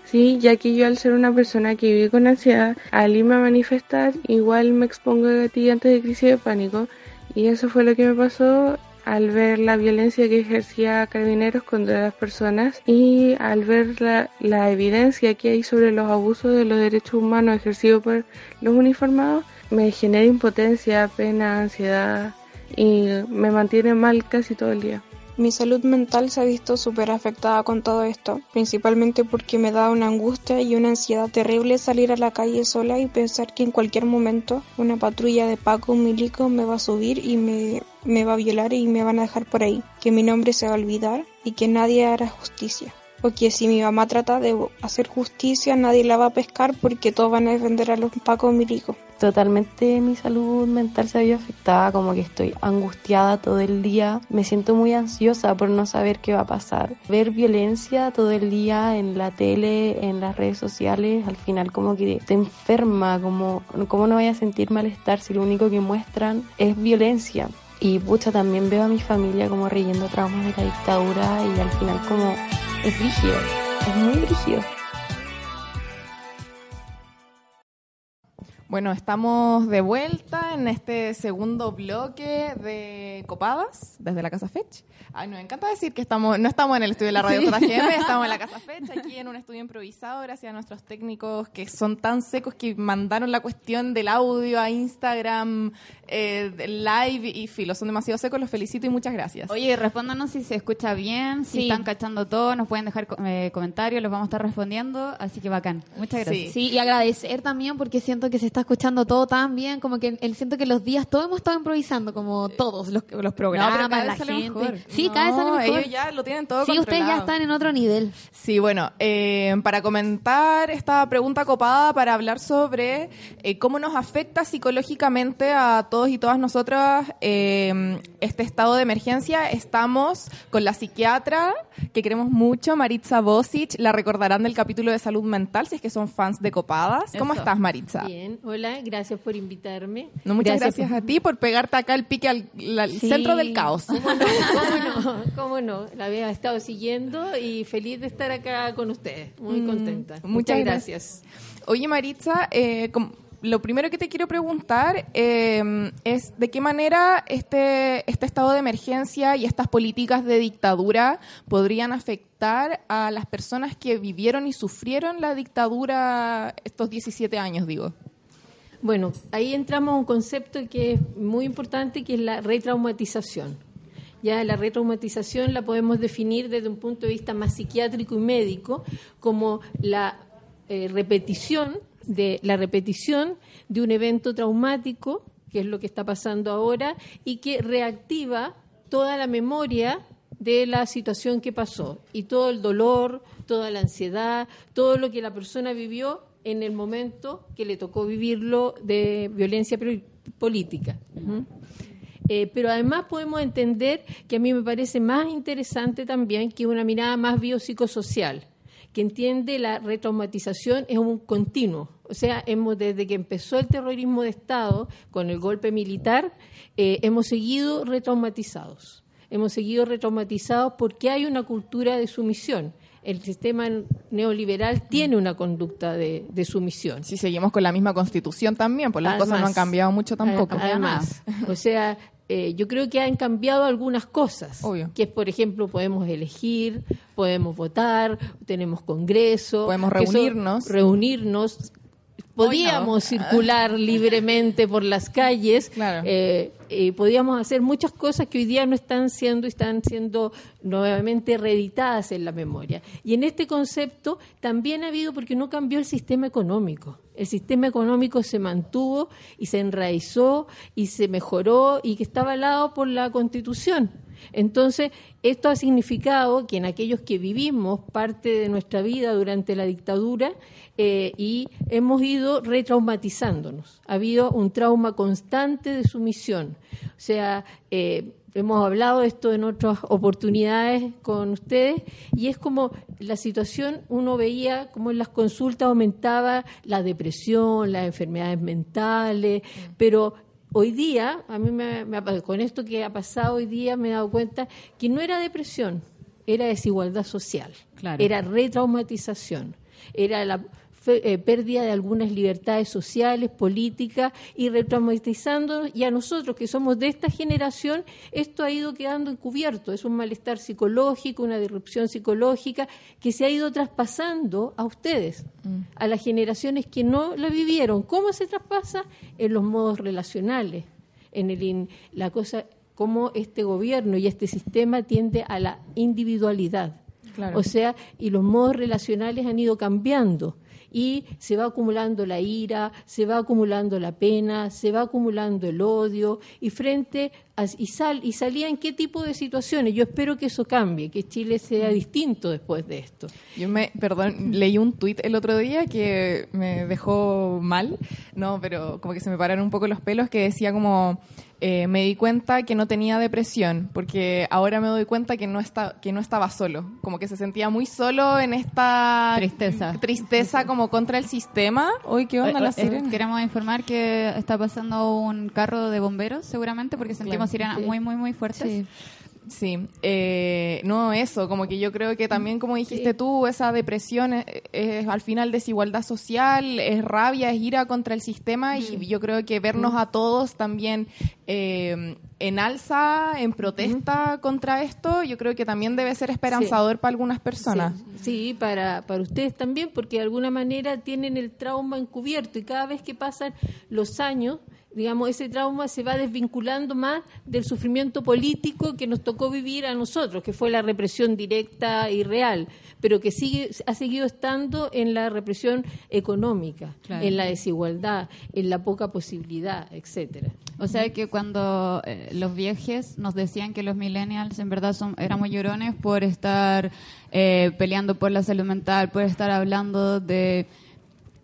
Sí, ya que yo al ser una persona que vive con ansiedad, al irme a manifestar, igual me expongo a gatillantes de crisis de pánico. Y eso fue lo que me pasó al ver la violencia que ejercía Carabineros contra las personas y al ver la, la evidencia que hay sobre los abusos de los derechos humanos ejercidos por los uniformados, me genera impotencia, pena, ansiedad y me mantiene mal casi todo el día. Mi salud mental se ha visto súper afectada con todo esto, principalmente porque me da una angustia y una ansiedad terrible salir a la calle sola y pensar que en cualquier momento una patrulla de Paco, milico, me va a subir y me, me va a violar y me van a dejar por ahí, que mi nombre se va a olvidar y que nadie hará justicia. O que si mi mamá trata de hacer justicia, nadie la va a pescar porque todos van a defender a los Paco Milico. Totalmente mi salud mental se había afectada, como que estoy angustiada todo el día, me siento muy ansiosa por no saber qué va a pasar. Ver violencia todo el día en la tele, en las redes sociales, al final como que te enferma, como cómo no vaya a sentir malestar si lo único que muestran es violencia. Y pucha, también veo a mi familia como reyendo traumas de la dictadura y al final como es rígido, es muy rígido. Bueno, estamos de vuelta en este segundo bloque de Copadas desde la Casa Fetch. Ay, nos encanta decir que estamos, no estamos en el estudio de la radio Sí. JGM, [LAUGHS] estamos en la Casa Fetch, aquí en un estudio improvisado, gracias a nuestros técnicos que son tan secos que mandaron la cuestión del audio a Instagram, eh, live y filo, son demasiado secos, los felicito y muchas gracias. Oye, respóndanos si se escucha bien, si Sí. están cachando todo, nos pueden dejar eh, comentarios, los vamos a estar respondiendo, así que bacán. Muchas gracias. Sí, y agradecer también porque siento que se está escuchando todo tan bien, como que el, siento que los días todos hemos estado improvisando, como todos los, los programas, No, pero cada la vez sale gente. mejor. Sí, cada vez sale mejor. ellos ya lo tienen todo Sí, ustedes ya controlado. están en otro nivel. Sí, bueno, eh, para comentar esta pregunta copada, para hablar sobre eh, cómo nos afecta psicológicamente a todos y todas nosotras eh, este estado de emergencia, estamos con la psiquiatra que queremos mucho, Maritza Bosic, la recordarán del capítulo de salud mental, si es que son fans de copadas. ¿Cómo Eso. estás, Maritza? Bien, hola, gracias por invitarme. No, muchas gracias, a ti por pegarte acá el pique al, al Sí. centro del caos. ¿Cómo no? [LAUGHS] ¿Cómo no? ¿Cómo no? La había estado siguiendo y feliz de estar acá con ustedes. Muy Mm, contenta. Muchas, Muchas gracias. Oye, Maritza, eh, lo primero que te quiero preguntar eh, es de qué manera este, este estado de emergencia y estas políticas de dictadura podrían afectar a las personas que vivieron y sufrieron la dictadura estos 17 años, digo. Bueno, ahí entramos a un concepto que es muy importante, que es la retraumatización. Ya la retraumatización la podemos definir desde un punto de vista más psiquiátrico y médico como la eh, repetición de la repetición de un evento traumático, que es lo que está pasando ahora, y que reactiva toda la memoria de la situación que pasó y todo el dolor, toda la ansiedad, todo lo que la persona vivió en el momento que le tocó vivirlo de violencia política. Eh, pero además podemos entender que a mí me parece más interesante también que una mirada más biopsicosocial, que entiende la retraumatización es un continuo. O sea, hemos desde que empezó el terrorismo de Estado con el golpe militar, eh, hemos seguido retraumatizados. Hemos seguido retraumatizados porque hay una cultura de sumisión. El sistema neoliberal tiene una conducta de, de sumisión. Si seguimos con la misma constitución también, pues las cosas no han cambiado mucho tampoco. Además, o sea, eh, yo creo que han cambiado algunas cosas. Obvio. Que es, por ejemplo, podemos elegir, podemos votar, tenemos congreso. Podemos eso- reunirnos. Podíamos circular libremente por las calles, eh, eh, podíamos hacer muchas cosas que hoy día no están siendo y están siendo nuevamente reeditadas en la memoria. Y en este concepto también ha habido, porque no cambió el sistema económico. El sistema económico se mantuvo y se enraizó y se mejoró y que está avalado por la Constitución. Entonces, esto ha significado que en aquellos que vivimos parte de nuestra vida durante la dictadura eh, y hemos ido retraumatizándonos. Ha habido un trauma constante de sumisión. O sea, eh, hemos hablado de esto en otras oportunidades con ustedes y es como la situación, uno veía como en las consultas aumentaba la depresión, las enfermedades mentales, pero hoy día, a mí me, me con esto que ha pasado hoy día me he dado cuenta que no era depresión, era desigualdad social, Claro. era retraumatización, era la eh, pérdida de algunas libertades sociales, políticas y retraumatizándonos y a nosotros que somos de esta generación esto ha ido quedando encubierto, es un malestar psicológico, una disrupción psicológica que se ha ido traspasando a ustedes, a las generaciones que no la vivieron. ¿Cómo se traspasa? En los modos relacionales, en el in- la cosa cómo este gobierno y este sistema tiende a la individualidad. Claro. O sea, y los modos relacionales han ido cambiando y se va acumulando la ira, se va acumulando la pena, se va acumulando el odio y frente y sal y salía en qué tipo de situaciones. Yo espero que eso cambie, que Chile sea distinto después de esto. Yo me, perdón, [LAUGHS] leí un tuit el otro día que me dejó mal, no, pero como que se me pararon un poco los pelos, que decía como, eh, me di cuenta que no tenía depresión, porque ahora me doy cuenta que no, está, que no estaba solo, como que se sentía muy solo en esta Tristeza. tristeza como contra el sistema. Uy, ¿qué onda Eh, la eh, sirena? Queremos informar que está pasando un carro de bomberos, seguramente, porque sentimos Claro. Sirenas Sí. muy, muy, muy fuertes. Sí, eh, no eso, como que yo creo que también, como dijiste tú, esa depresión es, es al final desigualdad social, es rabia, es ira contra el sistema y yo creo que vernos a todos también eh, en alza, en protesta contra esto, yo creo que también debe ser esperanzador para algunas personas. Sí, para, para ustedes también, porque de alguna manera tienen el trauma encubierto y cada vez que pasan los años, digamos, ese trauma se va desvinculando más del sufrimiento político que nos tocó vivir a nosotros, que fue la represión directa y real, pero que sigue ha seguido estando en la represión económica, Claro. en la desigualdad, en la poca posibilidad, etcétera. O sea que cuando eh, los viejes nos decían que los millennials en verdad son, éramos llorones por estar eh, peleando por la salud mental, por estar hablando de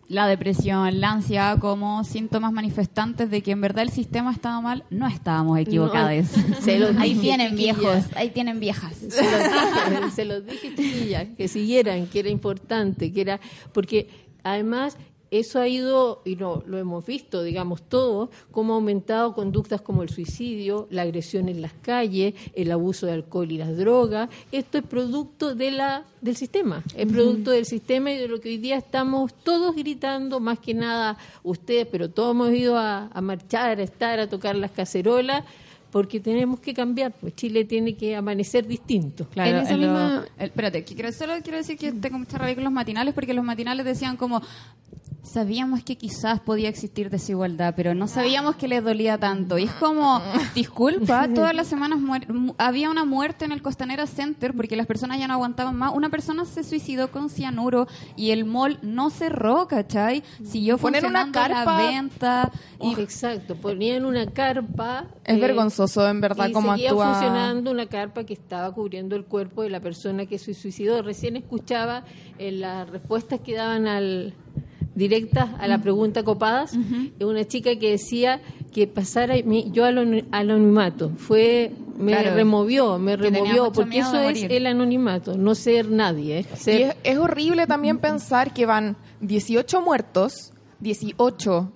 la depresión, la ansiedad como síntomas manifestantes de que en verdad el sistema estaba mal, no estábamos equivocados. se los ahí tienen viejos, ahí tienen viejas. se los dije, se los dije, chiquillas, que siguieran, que era importante, que era, porque además eso ha ido, y no, lo hemos visto, digamos, todos, cómo ha aumentado conductas como el suicidio, la agresión en las calles, el abuso de alcohol y las drogas. Esto es producto de la, del sistema, es producto del sistema y de lo que hoy día estamos todos gritando, más que nada ustedes, pero todos hemos ido a, a marchar, a estar, a tocar las cacerolas, porque tenemos que cambiar, pues Chile tiene que amanecer distinto. Claro, en lo- el- espérate, que quiero- solo quiero decir que tengo mucha rabia con los matinales porque los matinales decían como sabíamos que quizás podía existir desigualdad, pero no sabíamos que les dolía tanto. Y es como, disculpa, [LAUGHS] todas las semanas había una muerte en el Costanera Center porque las personas ya no aguantaban más. Una persona se suicidó con cianuro y el mall no cerró, ¿cachai? Siguió Poner una funcionando la carpa- venta. Y, Exacto, ponían una carpa. Es eh, vergonzoso, en verdad, y cómo seguía funcionando una carpa que estaba cubriendo el cuerpo de la persona que se suicidó. Recién escuchaba en las respuestas que daban al directas a la pregunta copadas una chica que decía que pasara mi- yo al anonimato fue me Claro. removió me removió porque eso es el anonimato no ser nadie ¿eh? ser Y es, es horrible también pensar que van 18 muertos, 18,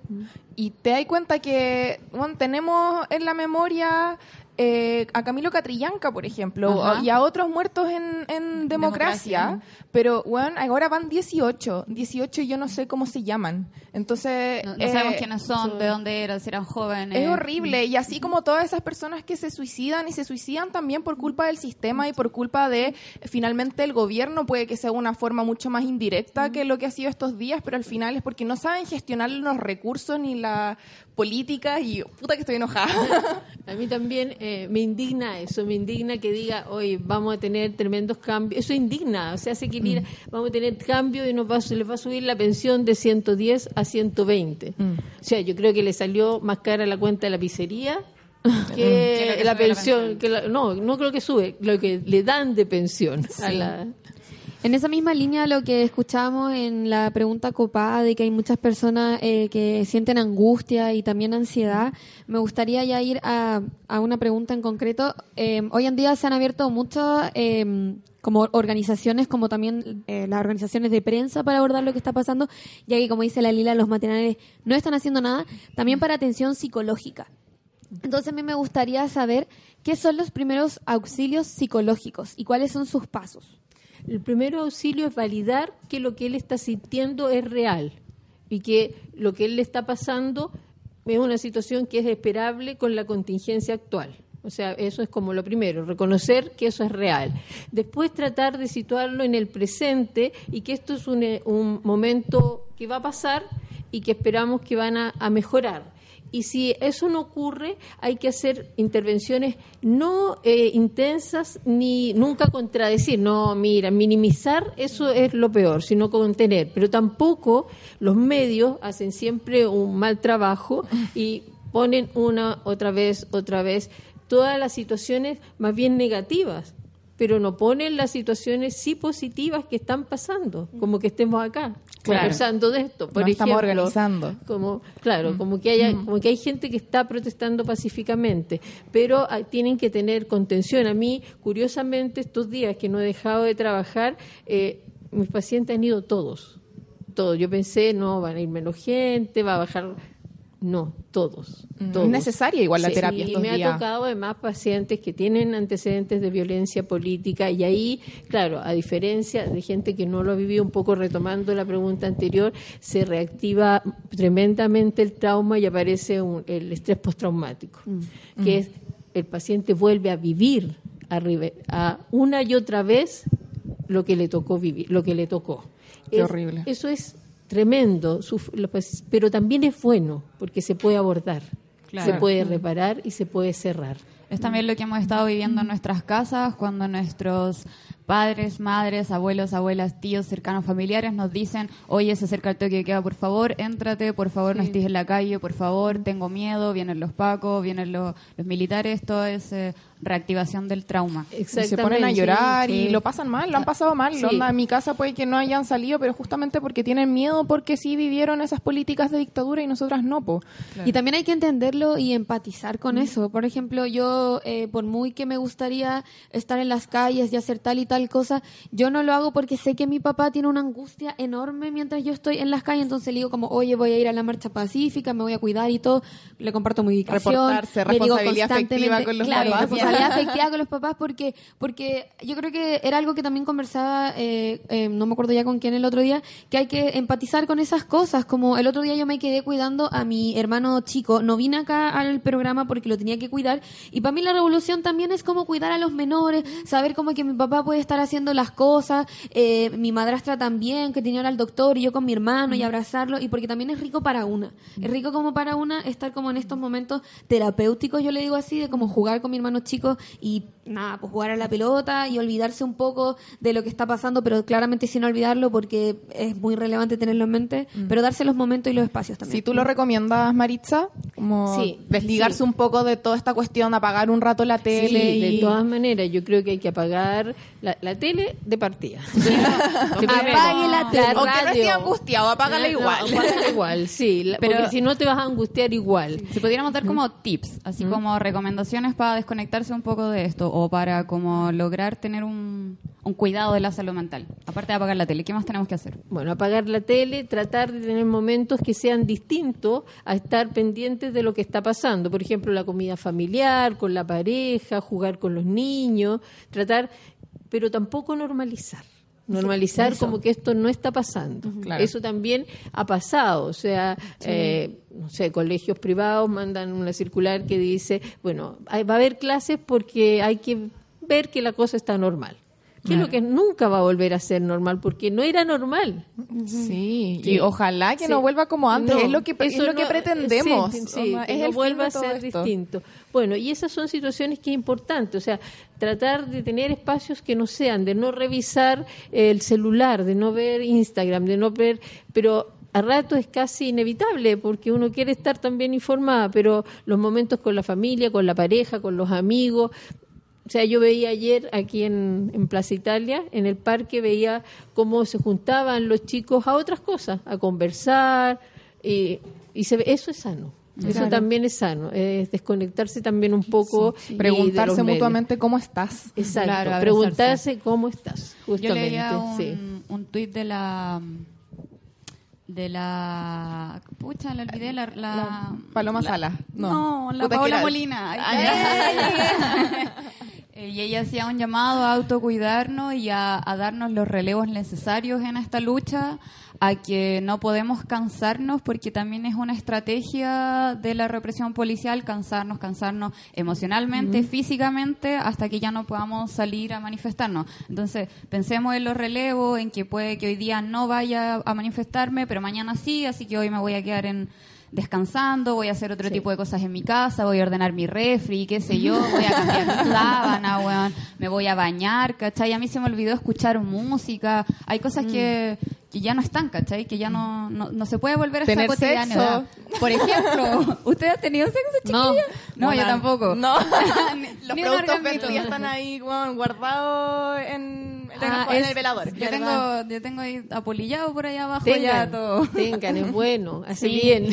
y te das cuenta que bueno, tenemos en la memoria eh, a Camilo Catrillanca, por ejemplo, Ajá. y a otros muertos en, en democracia, Democracia. pero bueno, ahora van 18, 18 y yo no sé cómo se llaman. Entonces, no, no sabemos eh, quiénes son, de dónde eran, si eran jóvenes. es horrible y así como todas esas personas que se suicidan y se suicidan también por culpa del sistema y por culpa de finalmente el gobierno puede que sea una forma mucho más indirecta que lo que ha sido estos días, pero al final es porque no saben gestionar los recursos ni la política y puta que estoy enojada. [LAUGHS] A mí también eh, me indigna eso, me indigna que diga, hoy vamos a tener tremendos cambios. Eso indigna, o sea, hace que Mm. mira, vamos a tener cambios y nos va, les va a subir la pensión de 110 a 120. Mm. O sea, yo creo que le salió más cara la cuenta de la pizzería [LAUGHS] Que que, lo que la pensión. que la- no, no creo que sube, lo que le dan de pensión a la... En esa misma línea, lo que escuchábamos en la pregunta copada de que hay muchas personas eh, que sienten angustia y también ansiedad, me gustaría ya ir a, a una pregunta en concreto. Eh, hoy en día se han abierto muchas eh, como organizaciones, como también eh, las organizaciones de prensa para abordar lo que está pasando, ya que, como dice la Lila, los matinales no están haciendo nada, también para atención psicológica. Entonces a mí me gustaría saber qué son los primeros auxilios psicológicos y cuáles son sus pasos. El primer auxilio es validar que lo que él está sintiendo es real y que lo que él le está pasando es una situación que es esperable con la contingencia actual. O sea, eso es como lo primero, reconocer que eso es real. Después tratar de situarlo en el presente y que esto es un, eh, un momento que va a pasar y que esperamos que van a, a mejorar. Y si eso no ocurre, hay que hacer intervenciones no eh, intensas ni nunca contradecir. No, mira, minimizar eso es lo peor, sino contener. Pero tampoco los medios hacen siempre un mal trabajo y ponen una, otra vez, otra vez, todas las situaciones más bien negativas pero no ponen las situaciones sí positivas que están pasando, como que estemos acá Claro. conversando de esto. Por Nos estamos ejemplo, organizando. como claro como que haya como que hay gente que está protestando pacíficamente pero ah, tienen que tener contención a mí curiosamente estos días que no he dejado de trabajar eh, mis pacientes han ido todos todos yo pensé no van a ir menos gente va a bajar No, todos. Mm. todos. Es necesaria igual la Sí, terapia Y me ha tocado además pacientes que tienen antecedentes de violencia política y ahí, claro, a diferencia de gente que no lo ha vivido, un poco retomando la pregunta anterior, se reactiva tremendamente el trauma y aparece un- el estrés postraumático, Mm. que es el paciente vuelve a vivir arriba, a una y otra vez lo que le tocó vivir, lo que le tocó. Qué Es- horrible. Eso es tremendo, pues, pero también es bueno porque se puede abordar, Claro. se puede reparar y se puede cerrar. Es también lo que hemos estado viviendo en nuestras casas cuando nuestros padres, madres, abuelos, abuelas, tíos, cercanos, familiares nos dicen, oye, se acerca el toque de queda, por favor, éntrate, por favor, no estés en la calle, por favor, tengo miedo, vienen los pacos, vienen los, los militares, todo es eh, reactivación del trauma. Y se ponen a llorar y lo pasan mal, lo han pasado mal. Sí. Onda, en mi casa puede que no hayan salido, pero justamente porque tienen miedo, porque sí vivieron esas políticas de dictadura y nosotras no, po. Y también hay que entenderlo y empatizar con eso. Por ejemplo, yo, eh, por muy que me gustaría estar en las calles y hacer tal y tal cosa, yo no lo hago porque sé que mi papá tiene una angustia enorme mientras yo estoy en las calles. Entonces le digo como, oye, voy a ir a la marcha pacífica, me voy a cuidar y todo. Le comparto mi ubicación. Reportarse, le digo responsabilidad afectiva con los claro, papás. responsabilidad afectiva con los papás porque, porque yo creo que era algo que también conversaba, eh, eh, no me acuerdo ya con quién el otro día, que hay que empatizar con esas cosas. Como el otro día yo me quedé cuidando a mi hermano chico, no vine acá al programa porque lo tenía que cuidar. Y para mí la revolución también es como cuidar a los menores, saber como que mi papá puede estar haciendo las cosas, eh, mi madrastra también, que tenía al doctor y yo con mi hermano y abrazarlo. Y porque también es rico para una. Es rico como para una estar como en estos momentos terapéuticos, yo le digo así, de como jugar con mi hermano chico y nada, pues jugar a la pelota y olvidarse un poco de lo que está pasando, pero claramente sin olvidarlo porque es muy relevante tenerlo en mente, pero darse los momentos y los espacios también. Si tú lo recomiendas, Maritza, como Sí, desligarse sí. un poco de toda esta cuestión, apagar un rato la tele Sí, y... de todas maneras, yo creo que hay que apagar la, la tele de partida. [LAUGHS] Apague la tele. Aunque no esté angustiado, apágala No, igual. apágala igual, sí. la- Pero- porque si no te vas a angustiar igual. Si pudiéramos dar como tips, así como recomendaciones para desconectarse un poco de esto o para como lograr tener un, un cuidado de la salud mental, aparte de apagar la tele, ¿qué más tenemos que hacer? Bueno, apagar la tele, tratar de tener momentos que sean distintos a estar pendientes de lo que está pasando. Por ejemplo, la comida familiar, con la pareja, jugar con los niños, tratar, pero tampoco normalizar. Normalizar eso. como que esto no está pasando. Claro. Eso también ha pasado. O sea, eh, no sé, colegios privados mandan una circular que dice, bueno, hay- va a haber clases porque hay que ver que la cosa está normal. Que es lo que nunca va a volver a ser normal, porque no era normal. Sí, y ojalá que no vuelva como antes, es lo que- es lo que pretendemos, sí, sí, que es no el vuelva a ser esto. distinto. Bueno, y esas son situaciones que es importante, o sea, tratar de tener espacios que no sean, de no revisar el celular, de no ver Instagram, de no ver, pero a rato es casi inevitable porque uno quiere estar también informada, pero los momentos con la familia, con la pareja, con los amigos, o sea, yo veía ayer aquí en, en Plaza Italia, en el parque, veía cómo se juntaban los chicos a otras cosas, a conversar, y, y se ve, eso es sano. Eso también es sano, es desconectarse también un poco. Preguntarse medios. mutuamente cómo estás. Exacto, Claro, preguntarse cómo estás, Yo justamente. leía un, sí. un tuit de la de la pucha le olvidé la, la, Paloma la- Sala. no, No. la Puta, Paola Molina Ay, Ah. [LAUGHS] Eh, y ella hacía un llamado a autocuidarnos y a, a darnos los relevos necesarios en esta lucha a que no podemos cansarnos porque también es una estrategia de la represión policial cansarnos, cansarnos emocionalmente, físicamente, hasta que ya no podamos salir a manifestarnos. Entonces, pensemos en los relevos, en que puede que hoy día no vaya a manifestarme, pero mañana sí, así que hoy me voy a quedar en descansando, voy a hacer otro tipo de cosas en mi casa, voy a ordenar mi refri, qué sé yo, [LAUGHS] voy a cambiar mi sábana, weón, me voy a bañar, ¿cachai? A mí se me olvidó escuchar música, hay cosas que, que ya no están, ¿cachai? Que ya no, no, no se puede volver a Tener cotidianidad. sexo. Por ejemplo, [LAUGHS] ¿usted ha tenido sexo, No. chiquilla? No, yo Una- tampoco. No. [LAUGHS] Los ni productos. Bentley están ahí guardados en, en, Ah, el- es- el velador. Yo tengo, yo tengo ahí apolillado por allá abajo Tengan, ya todo. [LAUGHS] tengan, es bueno, hace Sí. bien.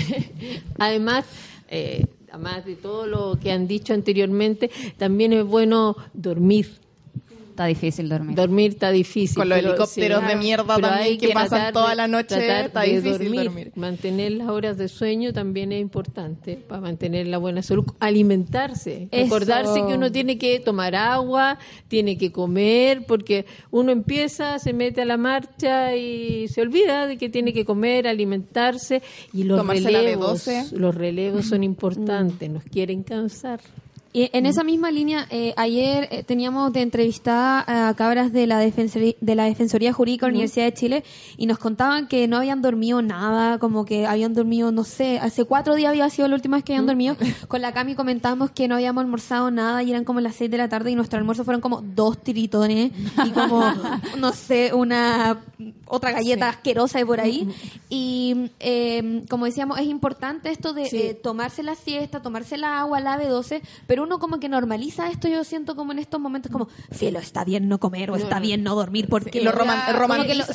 Además, eh, además de todo lo que han dicho anteriormente, también es bueno dormir. Está difícil dormir. Dormir está difícil. Con los pero helicópteros de mierda también que pasan toda de- la noche, está difícil dormir. Mantener las horas de sueño también es importante para mantener la buena salud. Alimentarse. Eso. Recordarse que uno tiene que tomar agua, tiene que comer, porque uno empieza, se mete a la marcha y se olvida de que tiene que comer, alimentarse. Y los Tomarse la relevos, B12. los relevos son importantes, nos quieren cansar. Y en esa misma línea, eh, ayer eh, teníamos de entrevistada a cabras de la, Defensoría, de la Defensoría Jurídica de la Universidad de Chile y nos contaban que no habían dormido nada, como que habían dormido, no sé, hace cuatro días había sido la última vez que habían dormido. [LAUGHS] Con la Cami comentamos que no habíamos almorzado nada y eran como las seis de la tarde y nuestro almuerzo fueron como dos tiritones y como, [LAUGHS] no sé, una otra galleta asquerosa de por ahí. Y eh, como decíamos, es importante esto de eh, tomarse la siesta, tomarse la agua, la B12, pero uno como que normaliza esto, yo siento como en estos momentos como, cielo, está bien no comer o está bien no dormir porque... lo roman- romantiza- que lo- sí,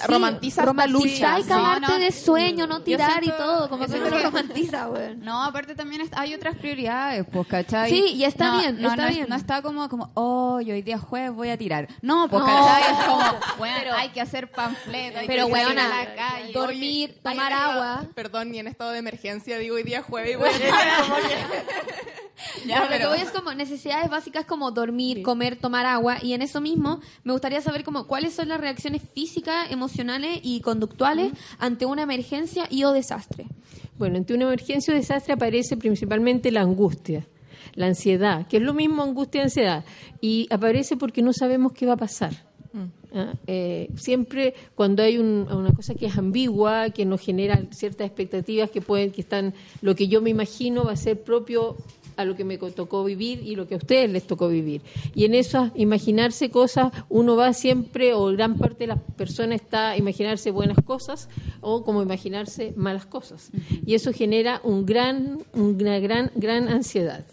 romantiza y cagarte No, no. de sueño, no tirar y todo, como que uno lo romantiza, weón. No, aparte también hay otras prioridades, pues, ¿cachai? Sí, y está No, bien, no, está bien. no está como, como, oh, yo hoy día jueves voy a tirar. No, pues, No. ¿cachai? Es como, bueno, [LAUGHS] hay que hacer panfleto, hay Pero, que salir weona, a la calle. dormir, tomar agua. Perdón, ni en estado de emergencia digo hoy día jueves y voy a [LAUGHS] tirar, [LAUGHS] [LAUGHS] Ya, lo que voy es como necesidades básicas como dormir, comer, tomar agua y en eso mismo me gustaría saber como cuáles son las reacciones físicas, emocionales y conductuales ante una emergencia y o desastre. Bueno, ante una emergencia o desastre aparece principalmente la angustia, la ansiedad, que es lo mismo angustia y ansiedad, y aparece porque no sabemos qué va a pasar. ¿ah? Eh, siempre cuando hay un- una cosa que es ambigua, que nos genera ciertas expectativas que pueden, que están, lo que yo me imagino va a ser propio a lo que me tocó vivir y lo que a ustedes les tocó vivir. Y en eso, imaginarse cosas, uno va siempre, o gran parte de las personas está a imaginarse buenas cosas o como imaginarse malas cosas. Y eso genera un gran, una gran, gran ansiedad.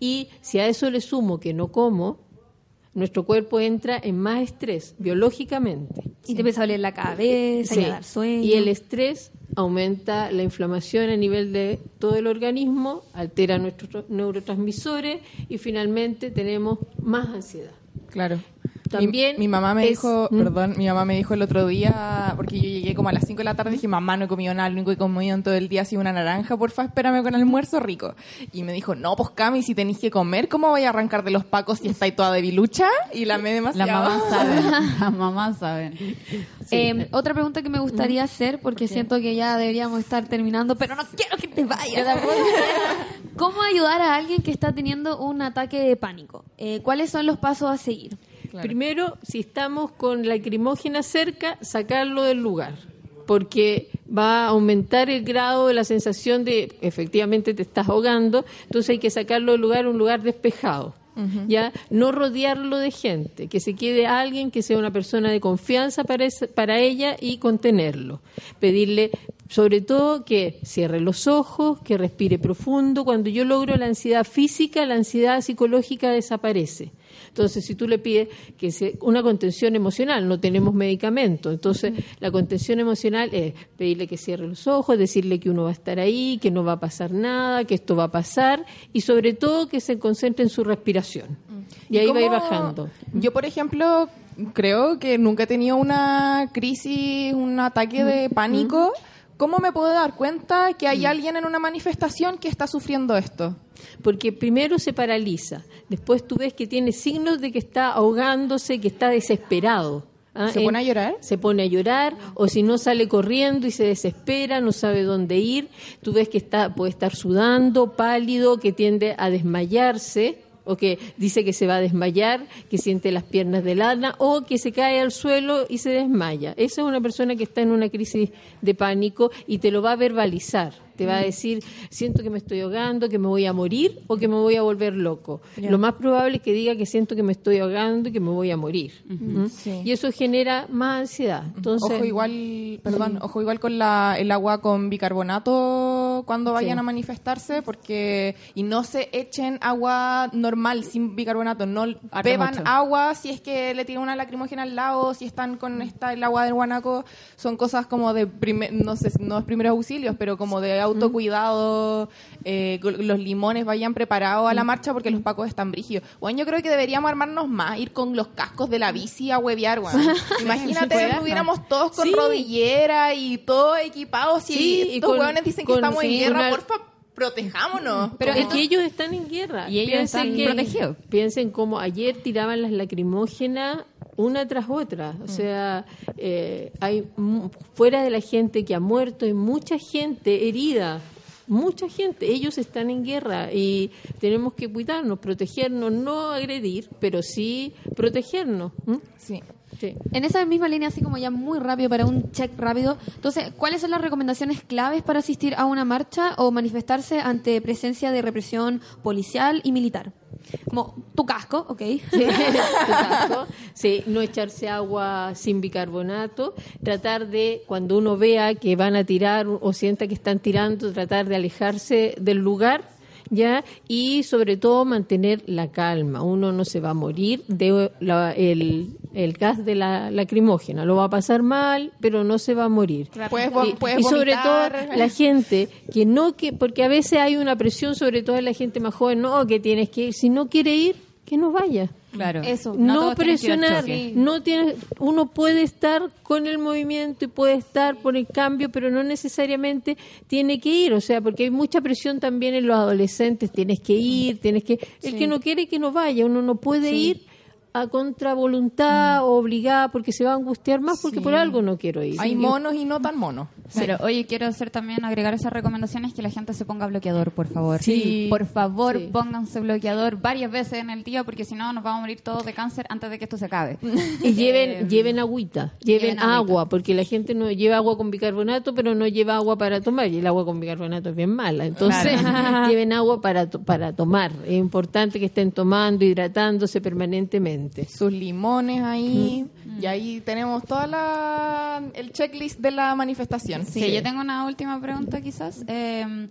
Y si a eso le sumo que no como, nuestro cuerpo entra en más estrés biológicamente. Y te empieza a doler la cabeza, y a dar sueño. Y el estrés aumenta la inflamación a nivel de todo el organismo, altera nuestros neurotransmisores y finalmente tenemos más ansiedad. Claro. También mi, mi mamá me es- dijo, ¿Mm? perdón, mi mamá me dijo el otro día, porque yo llegué como a las 5 de la tarde y dije, mamá, no he comido nada, lo único que he comido en todo el día ha sido una naranja, porfa, espérame con el almuerzo rico. Y me dijo, no, pues Cami, si tenéis que comer, ¿cómo voy a arrancar de los pacos si estáis toda debilucha? Y la me demasiado. mamás saben, las [LAUGHS] mamás saben. Eh, otra pregunta que me gustaría hacer, porque siento que ya deberíamos estar terminando, pero no quiero que te vayas. ¿Cómo ayudar a alguien que está teniendo un ataque de pánico? Eh, ¿Cuáles son los pasos a seguir? Primero, si estamos con la lacrimógena cerca, sacarlo del lugar, porque va a aumentar el grado de la sensación de efectivamente te estás ahogando, entonces hay que sacarlo del lugar, un lugar despejado. Ya no rodearlo de gente, que se quede alguien que sea una persona de confianza para, esa- para ella y contenerlo. Pedirle, sobre todo, que cierre los ojos, que respire profundo. Cuando yo logro la ansiedad física, la ansiedad psicológica desaparece. Entonces, si tú le pides que se, una contención emocional, no tenemos medicamento, entonces la contención emocional es pedirle que cierre los ojos, decirle que uno va a estar ahí, que no va a pasar nada, que esto va a pasar y sobre todo que se concentre en su respiración. Y, ahí va a ir bajando. Yo, por ejemplo, creo que nunca he tenido una crisis, un ataque de pánico. ¿Cómo me puedo dar cuenta que hay alguien en una manifestación que está sufriendo esto? Porque primero se paraliza, después tú ves que tiene signos de que está ahogándose, que está desesperado. ¿ah? ¿Se pone a llorar? Se pone a llorar, o si no sale corriendo y se desespera, no sabe dónde ir. Tú ves que está, puede estar sudando, pálido, que tiende a desmayarse, o que dice que se va a desmayar, que siente las piernas de lana, o que se cae al suelo y se desmaya. Esa es una persona que está en una crisis de pánico y te lo va a verbalizar. Te va a decir, siento que me estoy ahogando, que me voy a morir o que me voy a volver loco. Lo más probable es que diga que siento que me estoy ahogando y que me voy a morir. ¿Mm? Sí. Y eso genera más ansiedad. Entonces, ojo igual, perdón, ojo igual con la, el agua con bicarbonato cuando, vayan Sí. a manifestarse, porque y no se echen agua normal sin bicarbonato, no beban mucho. agua si es que le tiran una lacrimógena al lado, si están con esta el agua del guanaco, son cosas como de prime- no sé, no es primeros auxilios, pero como de autocuidado, eh, los limones vayan preparados a la marcha porque los pacos están brígidos. Bueno, yo creo que deberíamos armarnos más, ir con los cascos de la bici a huevear, weón. [LAUGHS] Imagínate, Cuidarnos. estuviéramos todos con Sí. rodillera y todos equipados y Sí, y estos hueones dicen que con- estamos en guerra, una- porfa, protejámonos. Pero Como- es que ellos están en guerra. Y ellos están protegidos. Piensen como ayer tiraban las lacrimógenas una tras otra. O sea, eh, hay fuera de la gente que ha muerto, hay mucha gente herida. Mucha gente, ellos están en guerra y tenemos que cuidarnos, protegernos, no agredir, pero sí protegernos. ¿m? Sí. Sí. En esa misma línea, así como ya muy rápido para un check rápido, entonces, ¿cuáles son las recomendaciones claves para asistir a una marcha o manifestarse ante presencia de represión policial y militar? Como tu casco, ok. Exacto. [LAUGHS] Sí, no echarse agua sin bicarbonato, tratar de, cuando uno vea que van a tirar o sienta que están tirando, tratar de alejarse del lugar, ¿ya? Y sobre todo mantener la calma. Uno no se va a morir de la- el, el gas de la lacrimógena. Lo va a pasar mal, pero no se va a morir. Puedes y, puedes y sobre vomitar. todo la gente que no que porque a veces hay una presión sobre todo en la gente más joven no que tienes que ir si no quiere ir que no vaya Claro. Eso. No no, presionar no tiene uno puede estar con el movimiento y puede estar por el cambio pero no necesariamente tiene que ir o sea porque hay mucha presión también en los adolescentes tienes que ir tienes que el Sí. que no quiere que no vaya uno no puede Sí. ir a contra voluntad o obligada porque se va a angustiar más porque Sí. por algo no quiero ir Hay monos y no tan monos. Pero oye, quiero hacer también agregar esas recomendaciones que la gente se ponga bloqueador, por favor. Sí. Por favor, Sí. pónganse bloqueador varias veces en el día porque si no nos vamos a morir todos de cáncer antes de que esto se acabe. Y lleven, [LAUGHS] Eh, lleven agüita, lleven, lleven agüita. agua, porque la gente no lleva agua con bicarbonato, pero no lleva agua para tomar, y el agua con bicarbonato es bien mala. Entonces, [LAUGHS] lleven agua para, para tomar. Es importante que estén tomando, hidratándose permanentemente. Sus limones ahí. Mm. Y ahí tenemos toda la el checklist de la manifestación. Sí, yo tengo una última pregunta quizás. Eh,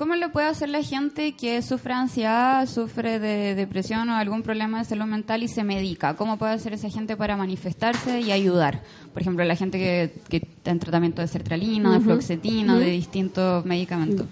¿Cómo le puede hacer la gente que sufre ansiedad, sufre de depresión o algún problema de salud mental y se medica? ¿Cómo puede hacer esa gente para manifestarse y ayudar? Por ejemplo, la gente que, que está en tratamiento de sertralina, de Ujú. fluoxetina, de distintos medicamentos.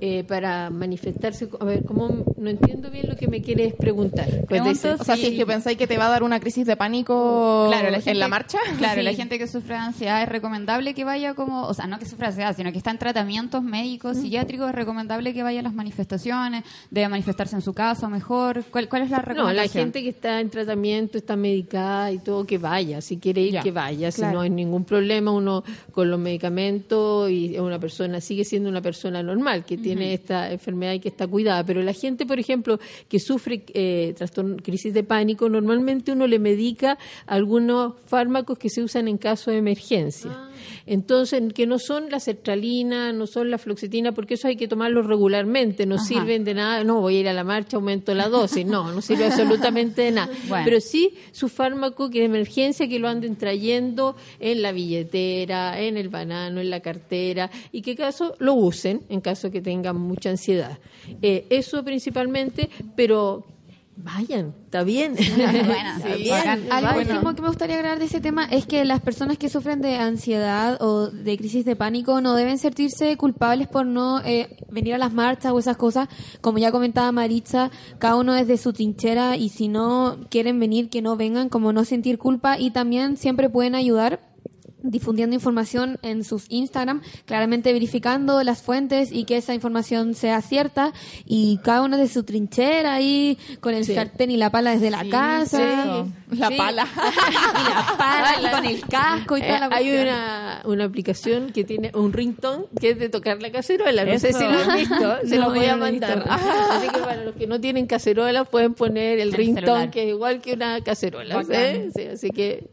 Eh, para manifestarse, a ver, ¿cómo? No entiendo bien lo que me quieres preguntar. Pues dice- O sea, si es que pensáis que te va a dar una crisis de pánico Claro, la gente, en la marcha. [LAUGHS] Claro, Sí. la gente que sufre de ansiedad es recomendable que vaya como, o sea, no que sufra ansiedad, sino que está en tratamientos médicos, psiquiátricos, es recomendable que vaya a las manifestaciones, debe manifestarse en su casa mejor. ¿Cuál, cuál es la No, recomendación? la gente que está en tratamiento, está medicada y todo, que vaya. Si quiere ir, Ya, que vaya. Si no hay ningún problema, uno con los medicamentos y es una persona, sigue siendo una persona normal que tiene esta enfermedad y que está cuidada. Pero la gente, por ejemplo, que sufre eh, trastorno, crisis de pánico, normalmente uno le medica algunos fármacos que se usan en caso de emergencia. Entonces, que no son la sertralina, no son la fluoxetina, porque eso hay que tomarlo regularmente, no Ajá. sirven de nada, no, voy a ir a la marcha, aumento la dosis, no, no sirve [LAUGHS] absolutamente de nada. Bueno. Pero sí su fármaco que de emergencia que lo anden trayendo en la billetera, en el banano, en la cartera, y que caso lo usen en caso que tengan mucha ansiedad. Eh, eso principalmente, pero vayan, está bien. [LAUGHS] Algo último que me gustaría agregar de ese tema es que las personas que sufren de ansiedad o de crisis de pánico no deben sentirse culpables por no eh, venir a las marchas o esas cosas. Como ya comentaba Maritza, cada uno desde su trinchera y si no quieren venir, que no vengan, como no sentir culpa y también siempre pueden ayudar difundiendo información en sus Instagram, claramente verificando las fuentes y que esa información sea cierta y cada uno de su trinchera ahí con el Sí. sartén y la pala desde la casa. sí. La pala. [LAUGHS] y la pala y con el casco y toda Eh, la hay una, una aplicación que tiene un ringtone que es de tocar la cacerola. No sé Eso. si lo han visto, [LAUGHS] se No, lo voy a mandar. [LAUGHS] Así que para los que no tienen cacerola pueden poner el, El ringtone que es igual que una cacerola. Sí, así que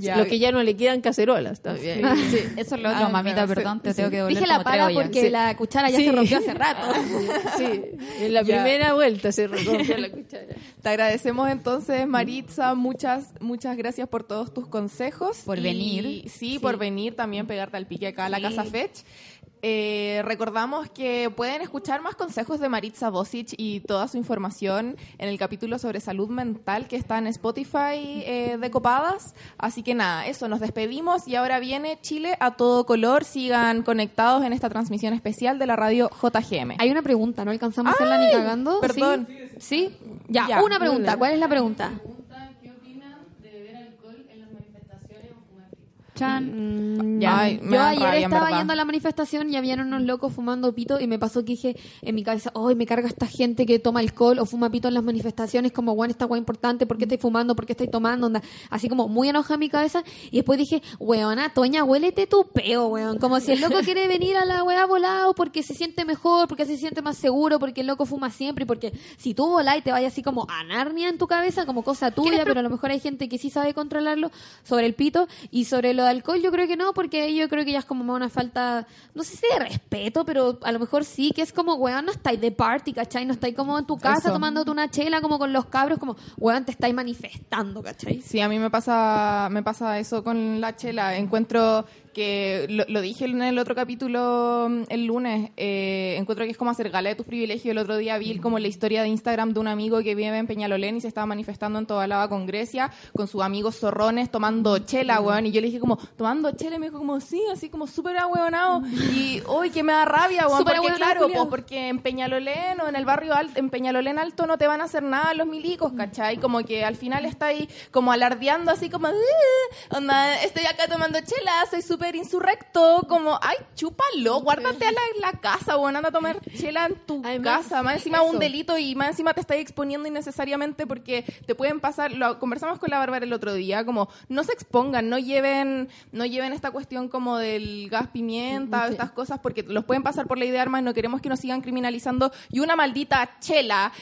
Ya. los que ya no le quedan cacerolas también. Sí. Eso es lo otro, Ah, mamita, sí, perdón, te sí. tengo que devolver Dije la como tres pala ollas. porque Sí. la cuchara ya Sí. se rompió hace rato. [LAUGHS] Sí, en la Ya. primera vuelta se rompió la cuchara. Te agradecemos entonces, Maritza, muchas muchas gracias por todos tus consejos. Por Y- venir. Sí, por venir, también pegarte al pique acá a la Casa Fetch. Eh, recordamos que pueden escuchar más consejos de Maritza Bosic y toda su información en el capítulo sobre salud mental que está en Spotify eh, de Copadas. Así que nada, eso, nos despedimos y ahora viene Chile a todo color. Sigan conectados en esta transmisión especial de la radio JGM. Hay una pregunta, no alcanzamos a hacerla ni cagando. perdón. ¿Sí? ¿Sí? Ya, Ya. una pregunta. ¿Cuál es la pregunta? Chan. Ya. Ay, me yo ayer rabia, estaba yendo a la manifestación y habían unos locos fumando pito y me pasó que dije en mi cabeza, ¡ay, me carga esta gente que toma alcohol o fuma pito en las manifestaciones! Como, bueno, esta guay importante, ¿por qué estáis fumando? ¿Por qué estáis tomando? Onda, así como muy enojada en mi cabeza. Y después dije, weona, Toña, huélete tu peo, weón. Como si el loco [LAUGHS] quiere venir a la weá volado porque se siente mejor, porque se siente más seguro, porque el loco fuma siempre y porque si tú volás y te vayas así como a Narnia en tu cabeza, como cosa tuya, pero a lo mejor hay gente que sí sabe controlarlo sobre el pito y sobre lo de alcohol yo creo que no, porque yo creo que ya es como más una falta, no sé si de respeto, pero a lo mejor sí, que es como, weón, no estáis de party, ¿cachai? No estáis como en tu casa Eso. tomándote una chela como con los cabros, como, weón, te estáis manifestando, ¿cachai? Sí, a mí me pasa, me pasa eso con la chela. Encuentro que, lo, lo dije en el otro capítulo mm, el lunes, eh, encuentro que es como hacer gala de tus privilegios. El otro día vi como la historia de Instagram de un amigo que vive en Peñalolén y se estaba manifestando en toda lava con Grecia, con sus amigos zorrones tomando chela, weón. Y yo le dije como, tomando chela, y me dijo como, sí, así como súper ahueonado. Y, uy, que me da rabia, weón. Súper Porque claro, pues, porque en Peñalolén o en el barrio alto, en Peñalolén alto no te van a hacer nada los milicos, ¿cachai? Como que al final está ahí como alardeando así como, "Uh, onda, estoy acá tomando chela, soy súper insurrecto, como, ay, chúpalo, guárdate a la, la casa, bueno, anda a tomar [LAUGHS] chela en tu casa, más encima un eso. delito y más encima te estás exponiendo innecesariamente porque te pueden pasar, lo conversamos con la Bárbara el otro día, como, no se expongan, no lleven, no lleven esta cuestión como del gas pimienta, estas cosas, porque los pueden pasar por ley de armas y no queremos que nos sigan criminalizando. Y una maldita chela.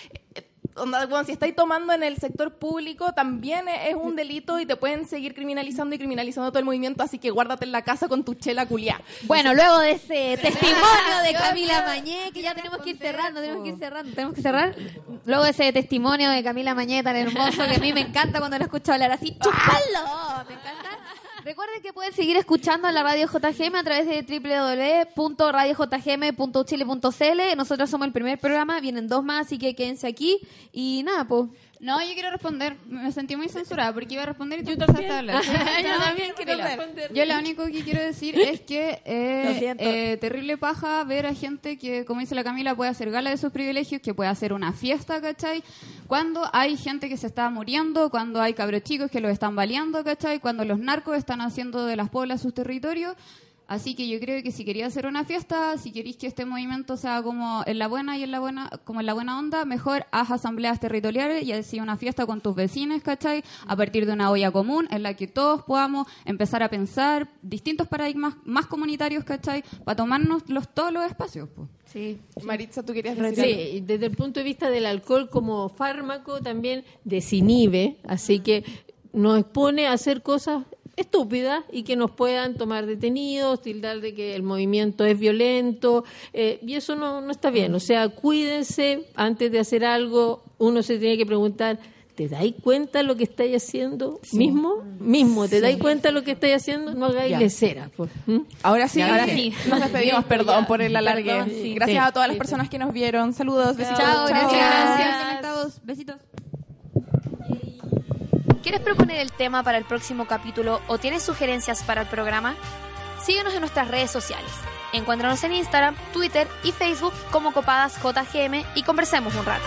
Onda, bueno, si estáis tomando en el sector público, también es es un delito y te pueden seguir criminalizando y criminalizando todo el movimiento, así que guárdate en la casa con tu chela culiá. Bueno, luego de ese [LAUGHS] testimonio de Camila Mañé, que ya tenemos que ir cerrando, tenemos que ir cerrando, tenemos que cerrar. Luego de ese testimonio de Camila Mañé tan hermoso que a mí me encanta cuando lo escucho hablar así, [LAUGHS] ¡chupalo! Me encanta. Recuerden que pueden seguir escuchando la radio JGM a través de www.radiojgm.chile.cl. Nosotros somos el primer programa, vienen dos más, así que quédense aquí. Y nada, pues. No, yo quiero responder. Me sentí muy censurada porque iba a responder y tú empezaste a hablar. [LAUGHS] Yo [LAUGHS] también quiero responder. Yo lo único que quiero decir es que [LAUGHS] eh, eh, terrible paja ver a gente que, como dice la Camila, puede hacer gala de sus privilegios, que puede hacer una fiesta, ¿cachai? Cuando hay gente que se está muriendo, cuando hay cabros chicos que los están baleando, ¿cachai? Cuando los narcos están haciendo de las poblas sus territorios. Así que yo creo que si quería hacer una fiesta, si queréis que este movimiento sea como en la buena y en la buena, como en la buena onda, mejor haz asambleas territoriales y así una fiesta con tus vecinos, ¿cachai? A partir de una olla común en la que todos podamos empezar a pensar distintos paradigmas más comunitarios, ¿cachai? Para tomarnos los, todos los espacios, pues. Sí. Maritza, tú querías decir? Sí, desde el punto de vista del alcohol como fármaco también desinhibe, así que nos expone a hacer cosas estúpidas y que nos puedan tomar detenidos, tildar de que el movimiento es violento, eh, y eso no, no está bien. O sea, cuídense antes de hacer algo, uno se tiene que preguntar, ¿te dais cuenta lo que estáis haciendo mismo? Mismo, ¿te dais cuenta lo que estáis haciendo? No hagáis Ya. lecera. Pues. ¿Mm? Ahora sí, ahora sí. Nos despedimos, [LAUGHS] perdón ya. por el alargue. Perdón, sí. Gracias Sí. a todas las personas que nos vieron. Saludos, besitos. Chao, gracias. Gracias. Besitos. ¿Quieres proponer el tema para el próximo capítulo o tienes sugerencias para el programa? Síguenos en nuestras redes sociales. Encuéntranos en Instagram, Twitter y Facebook como Copadas JGM y conversemos un rato.